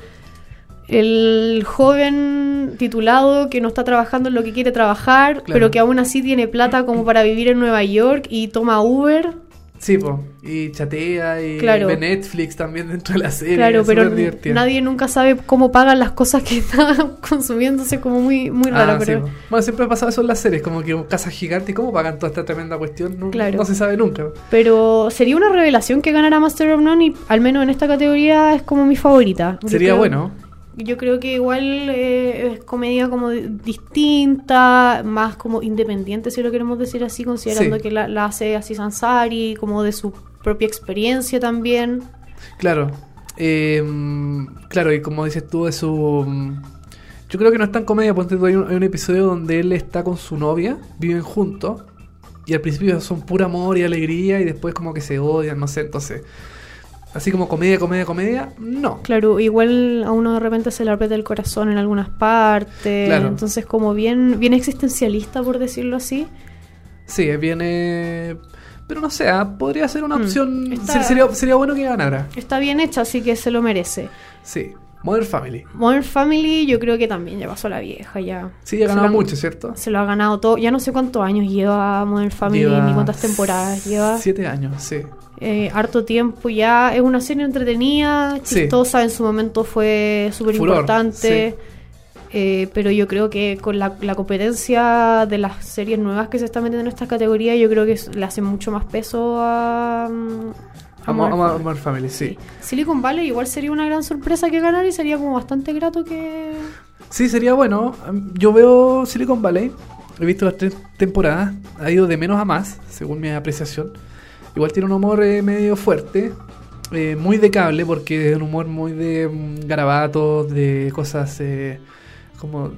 el joven titulado que no está trabajando en lo que quiere trabajar, Claro. pero que aún así tiene plata como para vivir en Nueva York y toma Uber Sí, po. y chatea y Claro. ve Netflix también dentro de la serie. Claro, es pero nadie nunca sabe cómo pagan las cosas que está consumiéndose como muy, muy raro. Ah, pero. Bueno, siempre ha pasado eso en las series, como que casa gigante, ¿y cómo pagan toda esta tremenda cuestión? No, Claro. no se sabe nunca. Pero sería una revelación que ganara Master of None y al menos en esta categoría es como mi favorita. Sería creo- bueno. Yo creo que igual eh, es comedia como di- distinta, más como independiente, si lo queremos decir así, considerando Sí. que la, la hace así Sansari, como de su propia experiencia también. Claro. Eh, claro, y como dices tú, de su. Yo creo que no es tan comedia, ponte tú, hay un, hay un episodio donde él está con su novia, viven juntos, y al principio son puro amor y alegría, y después como que se odian, no sé, entonces. Así como comedia, comedia, comedia, no. Claro, igual a uno de repente se le aprieta el corazón en algunas partes, Claro. entonces como bien, bien existencialista, por decirlo así. Sí, viene. Pero no sé, ah, podría ser una Mm, opción. está- Sería, sería bueno que ganara. Está bien hecha, así que se lo merece. Sí. Modern Family. Modern Family yo creo que también ya pasó la vieja, ya. Sí, ha Se ganado mucho, ¿cierto? Se lo ha ganado todo. Ya no sé cuántos años lleva Modern Family Lleva ni cuántas temporadas lleva. Siete años, sí. Eh, harto tiempo ya. Es una serie entretenida, Sí. chistosa. En su momento fue súper importante. Eh, pero yo creo que con la, la competencia de las series nuevas que se están metiendo en esta categoría, yo creo que le hace mucho más peso a, mm, a Amo- Modern amo- Family. Sí. Silicon Valley igual sería una gran sorpresa que ganar y sería como bastante grato que... Sí, sería bueno. Yo veo Silicon Valley. He visto las tres temporadas. Ha ido de menos a más, según mi apreciación. Igual tiene un humor eh, medio fuerte. eh, muy de cable, porque es un humor muy de mm, garabatos, de cosas eh, como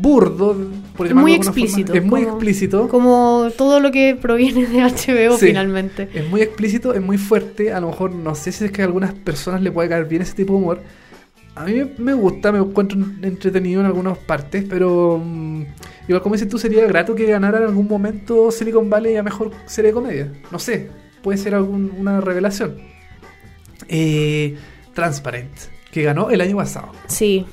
burdo. Por llamarlo muy de alguna forma. explícito. Es muy explícito. Como todo lo que proviene de HBO Sí. finalmente. Es muy explícito, es muy fuerte. A lo mejor no sé si es que a algunas personas le puede caer bien ese tipo de humor. A mí me- gusta, me encuentro entretenido en algunas partes, pero mm, igual como dices tú, sería grato que ganara en algún momento Silicon Valley a mejor serie de comedia. No sé, puede ser algún- una revelación. Eh, Transparent, que ganó el año pasado. Sí,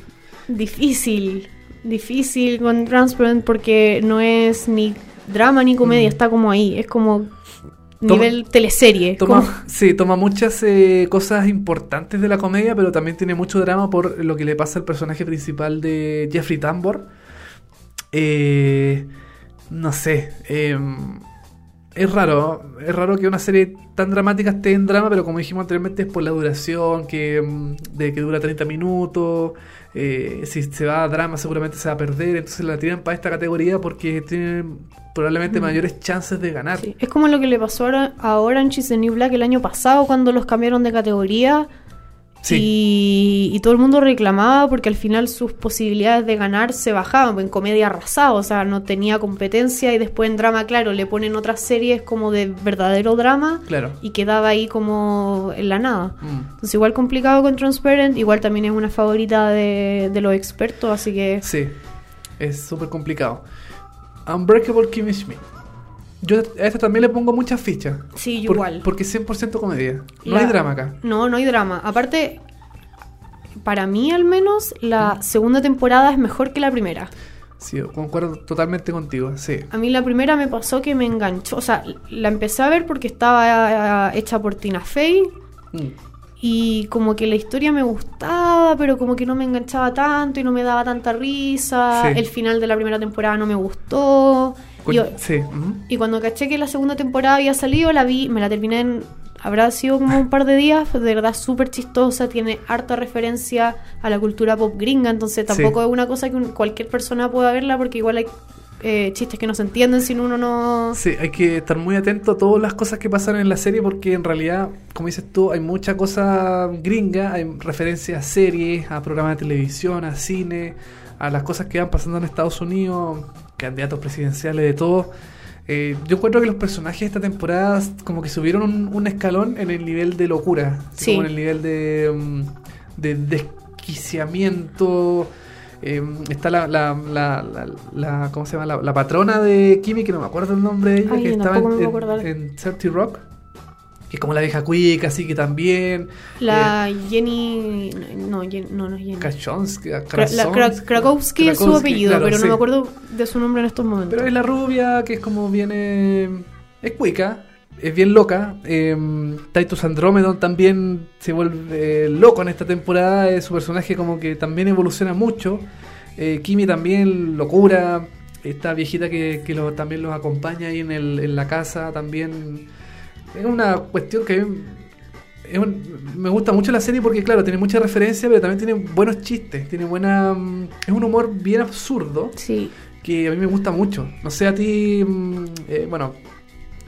difícil, difícil con Transparent porque no es ni drama ni comedia, Mm. está como ahí, es como nivel teleserie. Toma, como- sí, toma muchas eh, cosas importantes de la comedia, pero también tiene mucho drama por lo que le pasa al personaje principal de Jeffrey Tambor. Eh, no sé. eh, es raro. Es raro que una serie tan dramática esté en drama, pero como dijimos anteriormente, es por la duración, que, mm, de que dura 30 minutos. eh, si se va a drama, seguramente se va a perder. Entonces la tiran para esta categoría porque tienen probablemente mayores chances de ganar. sí. Es como lo que le pasó ahora a Orange is the New Black el año pasado cuando los cambiaron de categoría. Sí. Y, y todo el mundo reclamaba porque al final sus posibilidades de ganar se bajaban. En comedia arrasado, o sea, no tenía competencia. Y después en drama, claro, le ponen otras series como de verdadero drama. Claro. y quedaba ahí como en la nada. Mm. Entonces igual complicado con Transparent, igual también es una favorita de, de los expertos, así que Sí, es súper complicado. Unbreakable Kimmy Schmidt. Yo a esta también le pongo muchas fichas. sí, Por- igual. Porque es 100% comedia. No La- hay drama acá. No, no hay drama. Aparte, para mí al menos, la segunda temporada es mejor que la primera. Sí, concuerdo totalmente contigo. Sí. A mí la primera me pasó que me enganchó, o sea, la empecé a ver porque estaba eh, hecha por Tina Fey Mm. Y como que la historia me gustaba, pero como que no me enganchaba tanto y no me daba tanta risa. Sí. El final de la primera temporada no me gustó. Cu- Y- sí. ujú. Y cuando caché que la segunda temporada había salido, la vi, me la terminé en. Habrá sido como un par de días, de verdad súper chistosa, tiene harta referencia a la cultura pop gringa, entonces tampoco Sí. es una cosa que un- cualquier persona pueda verla porque igual hay eh, chistes que no se entienden si uno no... Sí, hay que estar muy atento a todas las cosas que pasan en la serie porque en realidad, como dices tú, hay mucha cosa gringa, hay referencias a series, a programas de televisión, a cine, a las cosas que van pasando en Estados Unidos, candidatos presidenciales, de todo. Eh, yo encuentro que los personajes de esta temporada como que subieron un, un escalón en el nivel de locura, Sí. como en el nivel de, mm, de desquiciamiento. Eh, está la, la, la, la- la- ¿cómo se llama? La, patrona de Kimi, que no me acuerdo el nombre de ella, Ay, que estaba en, en, en 30 Rock. Que es como la vieja quick, así que también. La Jenny... No, no, no es Jenny. Kachonsky, la Kra- Krakowski es su apellido, claro, pero sí. no me acuerdo de su nombre en estos momentos. Pero es la rubia, que es como viene. Es cuica, es bien loca. Eh, Titus Andromedon también se vuelve loco en esta temporada. eh, su personaje como que también evoluciona mucho. Eh, Kimi también, locura. Esta viejita que, que lo- también los acompaña ahí en, el- en la casa también. Es una cuestión que es un- me gusta mucho la serie porque, claro, tiene mucha referencia, pero también tiene buenos chistes. Tiene buena. mm, Es un humor bien absurdo Sí. que a mí me gusta mucho. No sé, a ti, mm, eh, bueno,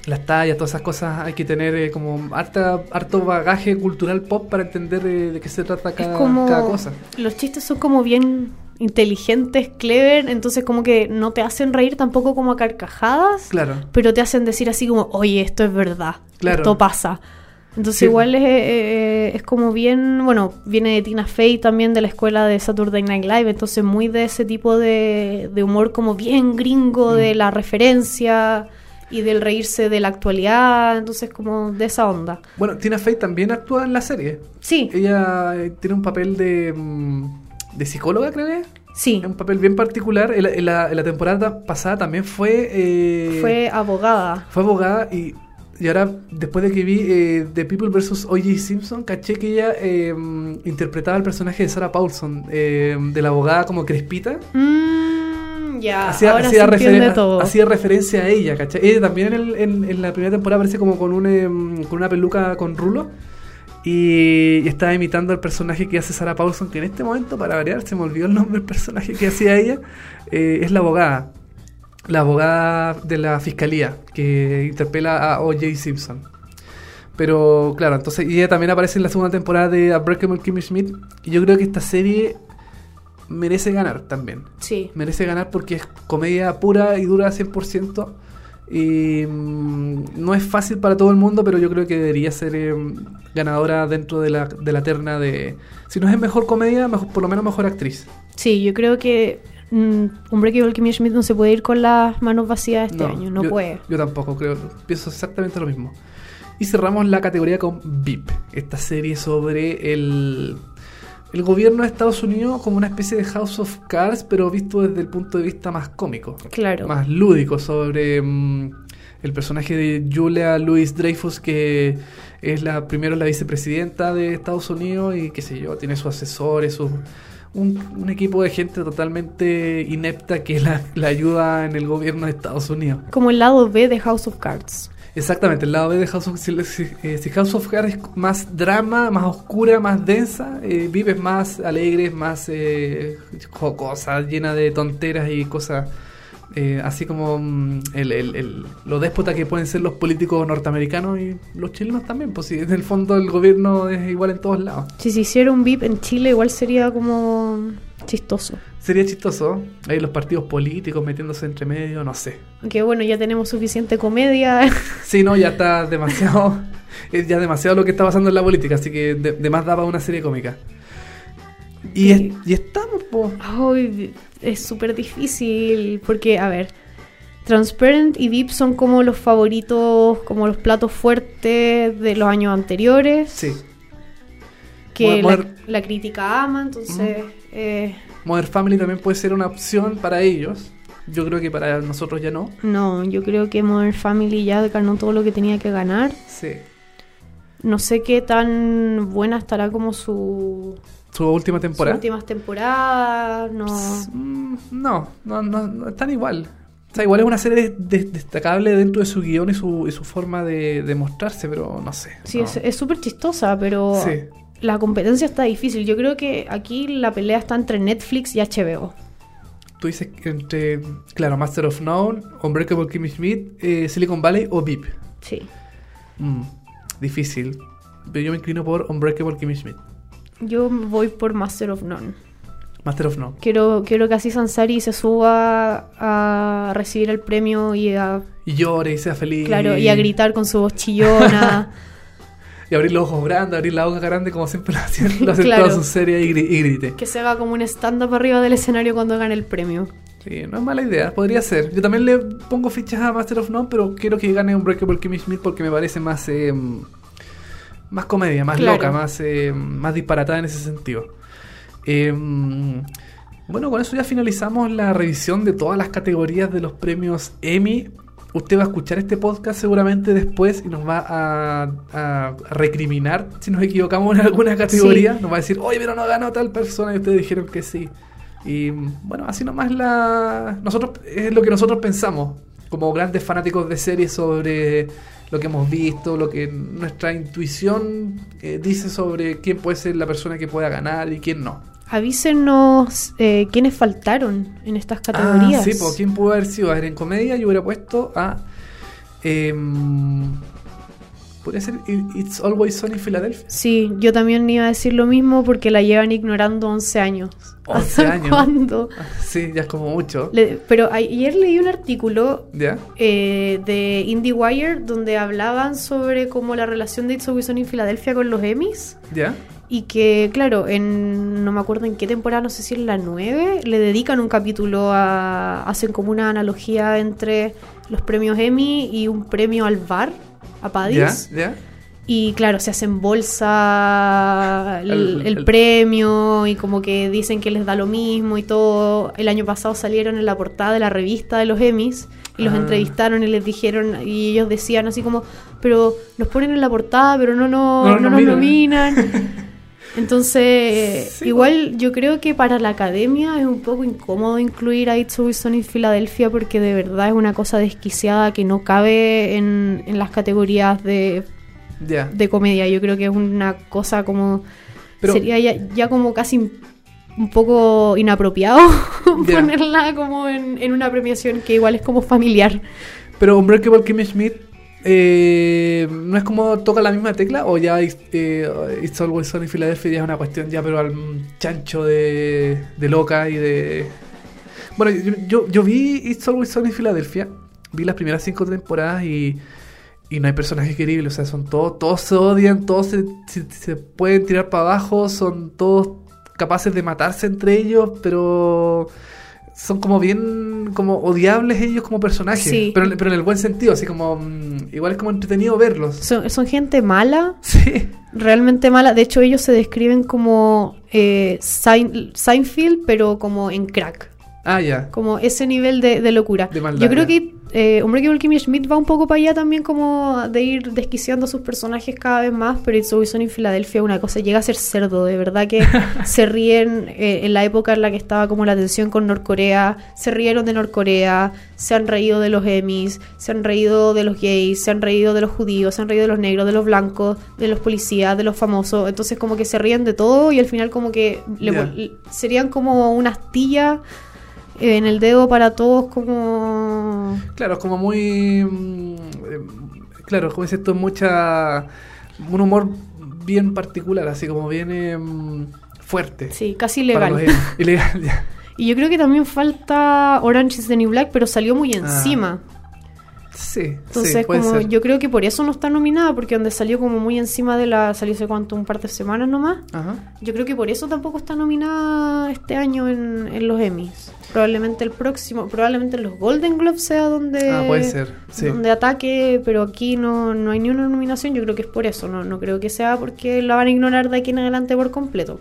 las tallas, todas esas cosas, hay que tener eh, como harta, harto bagaje cultural pop para entender eh, de qué se trata cada, es como. cada cosa. Los chistes son como bien inteligentes, clever, entonces como que no te hacen reír tampoco como a carcajadas, Claro. pero te hacen decir así como, oye, esto es verdad, Claro. esto pasa. Entonces Sí. igual es, eh, es como bien, bueno, viene de Tina Fey también de la escuela de Saturday Night Live, entonces muy de ese tipo de, de humor como bien gringo, Mm. de la referencia y del reírse de la actualidad, entonces como de esa onda. Bueno, Tina Fey también actúa en la serie. Sí, Ella eh, tiene un papel de, mm, de psicóloga, creo que. sí, un papel bien particular. En la, en la- en la temporada pasada también fue. eh, fue abogada. Fue abogada y, y ahora, después de que vi eh, The People vs. O.J. Simpson, caché que ella eh, interpretaba el personaje de Sarah Paulson, eh, de la abogada como Crespita. Mm, ya, hacía, ahora hacía se todo. hacía referencia a ella, ¿cachai? Ella también en, el- en- en la primera temporada aparece como con, un, em, con una peluca con rulo. Y, y estaba imitando al personaje que hace Sarah Paulson, que en este momento, para variar, se me olvidó el nombre del personaje que hacía ella. eh, es la abogada. La abogada de la fiscalía que interpela a O.J. Simpson. Pero claro, entonces y ella también aparece en la segunda temporada de Unbreakable Kimmy Schmidt. Y yo creo que esta serie merece ganar también Sí. merece ganar porque es comedia pura y dura 100%. Y mm, no es fácil para todo el mundo, pero yo creo que debería ser eh, ganadora dentro de la, de la terna de... Si no es mejor comedia, mejor- por lo menos mejor actriz. Sí, yo creo que mm, Unbreakable Kimmy Schmidt no se puede ir con las manos vacías este año, no yo, puede. Yo tampoco, creo. Pienso exactamente lo mismo. Y cerramos la categoría con VIP, esta serie sobre el, el gobierno de Estados Unidos como una especie de House of Cards, pero visto desde el punto de vista más cómico. Claro. más lúdico sobre mm, el personaje de Julia Louis Dreyfus que es la primero la vicepresidenta de Estados Unidos y qué sé yo tiene sus asesores sus un, un equipo de gente totalmente inepta que la, la ayuda en el gobierno de Estados Unidos Como el lado B de House of Cards. Exactamente, el lado B de House of si, eh, es más drama, más oscura, más densa, eh, Vive es más alegre, más eh, jocosa, llena de tonteras y cosas eh, así como mm, el- lo déspota que pueden ser los políticos norteamericanos y los chilenos también, pues si en el fondo el gobierno es igual en todos lados. Si se hiciera un VIP en Chile, igual sería como chistoso. Sería chistoso, ahí los partidos políticos metiéndose entre medio, no sé. Aunque bueno, ya tenemos suficiente comedia. Sí, no, ya está demasiado. es ya demasiado lo que está pasando en la política, así que de, de más daba una serie cómica. Y, es- y estamos, po. Ay, es súper difícil. Porque, a ver, Transparent y VIP son como los favoritos, como los platos fuertes de los años anteriores. Sí. Que la crítica ama, entonces. Eh, Modern Family también puede ser una opción para ellos. Yo creo que para nosotros ya no. no, yo creo que Modern Family ya ganó todo lo que tenía que ganar. Sí. No sé qué tan buena estará como su, Su última sus temporada. últimas temporadas. No. Mm, No, no, no, no, están igual. O sea, igual es una serie de- destacable dentro de su guion y su, y su forma de, de mostrarse, pero no sé. Sí, no. es- es súper chistosa, pero Sí. La competencia está difícil. Yo creo que aquí la pelea está entre Netflix y HBO. Tú dices entre, claro, Master of None, Unbreakable Kimmy Schmidt, eh, Silicon Valley o VIP. Sí. Mm, difícil. Pero yo me inclino por Unbreakable Kimmy Schmidt. Yo voy por Master of None. Master of None. Quiero, quiero que Aziz Ansari se suba a recibir el premio y a, Y llore y sea feliz. claro, y a gritar con su voz chillona. Y abrir los ojos grandes, abrir la boca grande como siempre lo hacen, lo hacen Claro. todas sus series y, gri- y grite. que se haga como un stand-up arriba del escenario cuando gane el premio. Sí, no es mala idea, podría ser. Yo también le pongo fichas a Master of None, pero quiero que gane Unbreakable Kimmy Schmidt porque me parece más eh, más comedia, más Claro. loca, más, eh, más disparatada en ese sentido. Eh, bueno, con eso ya finalizamos la revisión de todas las categorías de los premios Emmy. Usted va a escuchar este podcast seguramente después y nos va a, recriminar si nos equivocamos en alguna categoría. Sí. Nos va a decir, oye, pero no ganó tal persona y ustedes dijeron que sí. Y bueno, así nomás la... Nosotros, es lo que nosotros pensamos como grandes fanáticos de series sobre lo que hemos visto, lo que nuestra intuición eh, dice sobre quién puede ser la persona que pueda ganar y quién no. Avísenos eh, quiénes faltaron en estas categorías. Ah, sí, pues quién pudo haber sido. A ver, en comedia yo hubiera puesto a. em, Podría ser It's Always Sunny in Philadelphia. Sí, yo también iba a decir lo mismo porque la llevan ignorando 11 años. 11 ¿Hasta años. cuándo? Ah, Sí, ya es como mucho. Le- pero ayer leí un artículo ¿Ya? eh, de IndieWire donde hablaban sobre cómo la relación de It's Always Sunny en Filadelfia con los Emmys ¿Ya? y que, claro, en no me acuerdo en qué temporada, no sé si en la 9, le dedican un capítulo a. hacen como una analogía entre los premios Emmy y un premio al VAR, a. Y claro, se hacen bolsa el, El- el el- premio y como que dicen que les da lo mismo y todo. El año pasado salieron en la portada de la revista de los Emmys y los Ah. entrevistaron y les dijeron, y ellos decían así como, pero nos ponen en la portada, pero no, no, No no, nos nominan". Entonces, Sí, igual yo creo que para la academia es un poco incómodo incluir a It's Always Sunny en Filadelfia porque de verdad es una cosa desquiciada que no cabe en, en las categorías de de comedia. Yo creo que es una cosa como. Pero- sería ya, ya como casi un poco inapropiado ponerla como en, en una premiación que igual es como familiar. Pero Unbreakable Kimmy Schmidt. Eh, ¿No es como toca la misma tecla? ¿O ya eh, It's Always Sunny Philadelphia ya es una cuestión ya, pero al chancho de, de loca y de. Bueno, yo, yo, yo vi It's Always Sunny Philadelphia. Vi las primeras cinco temporadas y. Y no hay personajes queribles, o sea, son todos, todos se odian, todos se- se pueden tirar para abajo, son todos capaces de matarse entre ellos, pero son como bien como odiables ellos como personajes, Sí. pero, pero en el buen sentido, así como mm, igual es como entretenido verlos. Son, son gente mala, Sí. realmente mala. De hecho, ellos se describen como eh, Sein- Seinfeld, pero como en crack. Ah, ya. Como ese nivel de, de locura. De maldad, Yo creo que eh, Unbreakable Kimmy Schmidt va un poco para allá también como de ir desquiciando a sus personajes cada vez más, pero It's Always en Filadelfia una cosa, llega a ser cerdo, de verdad que se ríen eh, en la época en la que estaba como la tensión con Norcorea, se rieron de Norcorea, se han reído de los Emmys, se han reído de los gays, se han reído de los judíos, se han reído de los negros, de los blancos, de los policías, de los famosos, entonces como que se ríen de todo y al final como que le serían como una astilla en el dedo para todos como... Claro, es como muy. mm, eh, claro, como dices tú, mucha. Un humor bien particular, así como bien em, fuerte. Sí, casi ilegal. Ilegal, ya. Y yo creo que también falta Orange is the New Black, pero salió muy Ah, encima. Sí, Entonces, sí, como ser. yo creo que por eso no está nominada, porque donde salió como muy encima de la... Salió hace cuánto, un par de semanas nomás. Ajá. Yo creo que por eso tampoco está nominada este año en, en los Emmys. Probablemente el próximo, probablemente en los Golden Globes sea donde, Ah, puede ser, sí. donde ataque, pero aquí no, no hay ni una nominación. Yo creo que es por eso, no, no creo que sea porque la van a ignorar de aquí en adelante por completo.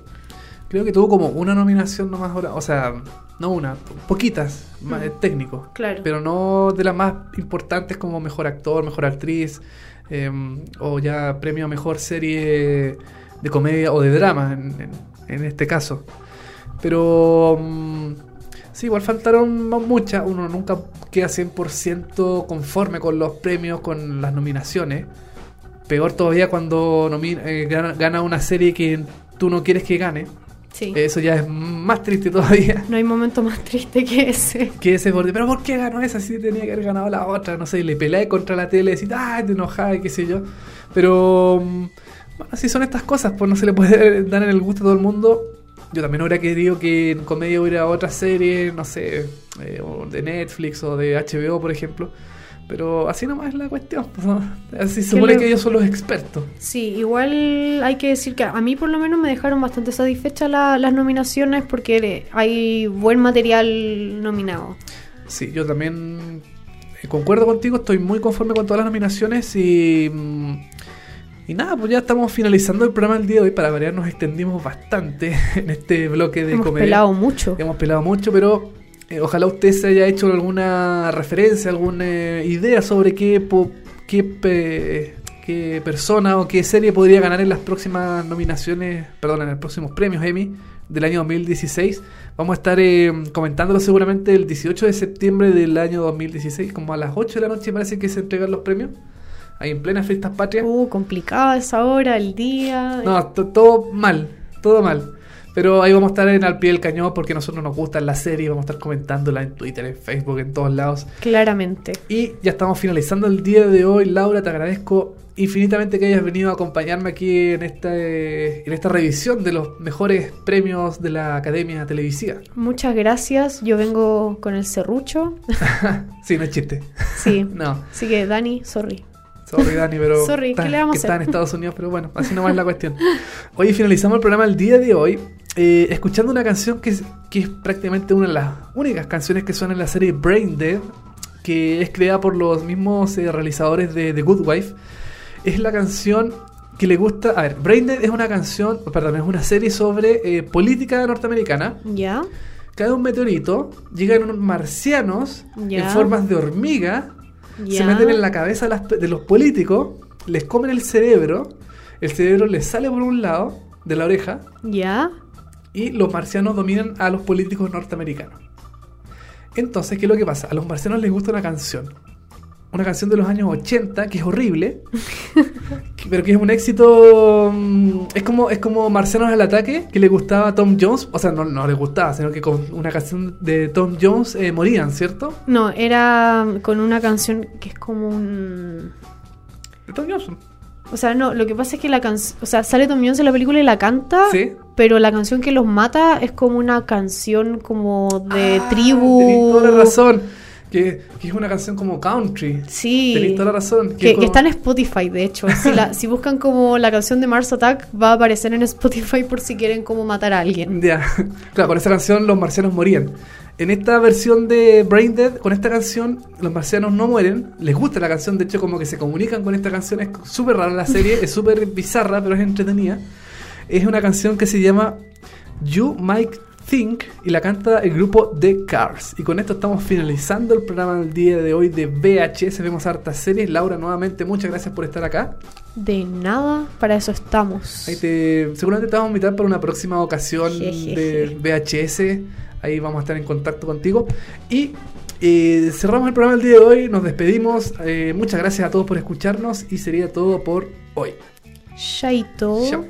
Creo que tuvo como una nominación nomás ahora. O sea, no una, poquitas, más, Mm. eh, técnico. Claro. Pero no de las más importantes como mejor actor, mejor actriz. em, o ya premio a mejor serie de comedia o de drama en, en- en este caso. Pero mm, sí, igual faltaron mu- muchas. Uno nunca queda 100% conforme con los premios, con las nominaciones. Peor todavía cuando eh, gana, gana una serie que tú no quieres que gane. Sí. Eso ya es más triste todavía. No hay momento más triste que ese. Que ese borde, pero ¿por qué ganó esa si tenía que haber ganado la otra? No sé, y le peleé contra la tele, decís, ay, te enojás, y qué sé yo. Pero, mm, bueno, así son estas cosas, pues no se le puede dar en el gusto a todo el mundo. Yo también hubiera querido que en comedia hubiera otra serie, no sé, eh, de Netflix o de HBO, por ejemplo. Pero así nomás es la cuestión. pues. Así se supone le- que ellos son los expertos. Sí, igual hay que decir que a mí por lo menos me dejaron bastante satisfechas la- las nominaciones porque hay buen material nominado. Sí, yo también eh, concuerdo contigo, estoy muy conforme con todas las nominaciones y... mm, Y nada, pues ya estamos finalizando el programa del día de hoy. Para variar nos extendimos bastante en este bloque de Hemos comedia. pelado mucho. Hemos pelado mucho, pero eh, ojalá usted se haya hecho alguna referencia, alguna eh, idea sobre qué, po- qué, pe- qué persona o qué serie podría ganar en las próximas nominaciones, perdón, en los próximos premios Emmy del año 2016. Vamos a estar eh, comentándolo seguramente el 18 de septiembre del año 2016, como a las 8 de la noche parece que se entregan los premios. Ahí en plena fiestas patrias. Uh, complicada esa hora, el día. No, to- todo mal, todo mal. Pero ahí vamos a estar en al pie del cañón porque a nosotros nos gusta la serie, vamos a estar comentándola en Twitter, en Facebook, en todos lados. Claramente. Y ya estamos finalizando el día de hoy. Laura, te agradezco infinitamente que hayas venido a acompañarme aquí en esta, en esta revisión de los mejores premios de la Academia Televisiva. Muchas gracias. Yo vengo con el serrucho. sí, no es chiste. Sí. No, Así que, Dani, sorry. sorry Dani, pero Sorry, está, ¿qué le vamos a que está en hacer? Estados Unidos, pero bueno, así nomás es la cuestión. Oye, finalizamos el programa el día de hoy eh, escuchando una canción que es, que es prácticamente una de las únicas canciones que suenan en la serie Brain Dead, que es creada por los mismos eh, realizadores de The Good Wife. Es la canción que le gusta... A ver, Brain Dead es una canción, perdón, es una serie sobre eh, política norteamericana. ¿Ya? Cae un meteorito, llegan unos marcianos en formas de hormiga, se meten en la cabeza las- de los políticos, les comen el cerebro, el cerebro les sale por un lado de la oreja ¿Ya? Y los marcianos dominan a los políticos norteamericanos. Entonces, ¿qué es lo que pasa? A los marcianos les gusta una canción. Una canción de los años 80 que es horrible, pero que es un éxito. mm, Es como, es como Marcianos al ataque, que le gustaba a Tom Jones. O sea, no, no les gustaba, sino que con una canción de Tom Jones eh, morían, ¿cierto? No, era con una canción que es como un... De Tom Jones. O sea, no, lo que pasa es que la canción... O sea, sale Tom Jones en la película y la canta, Sí. pero la canción que los mata es como una canción como de Ah, tribu... Tenés toda la razón. Que, que es una canción como country. Sí. Tenés toda la razón. Que, como- que está en Spotify, de hecho. Si, la- si buscan como la canción de Mars Attack, va a aparecer en Spotify por si quieren como matar a alguien. Ya, claro, con esa canción los marcianos morían. En esta versión de Brain Dead, con esta canción, los marcianos no mueren. Les gusta la canción, de hecho, como que se comunican con esta canción. Es súper rara la serie, es súper bizarra, pero es entretenida. Es una canción que se llama You Might Think y la canta el grupo The Cars. Y con esto estamos finalizando el programa del día de hoy de VHS. Vemos hartas series. Laura, nuevamente, muchas gracias por estar acá. De nada, para eso estamos. Ahí te, seguramente te vamos a invitar para una próxima ocasión Jejeje. de VHS. Ahí vamos a estar en contacto contigo. Y eh, cerramos el programa del día de hoy. Nos despedimos. Eh, muchas gracias a todos por escucharnos. Y sería todo por hoy. Shaito. Chao.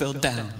Fell down.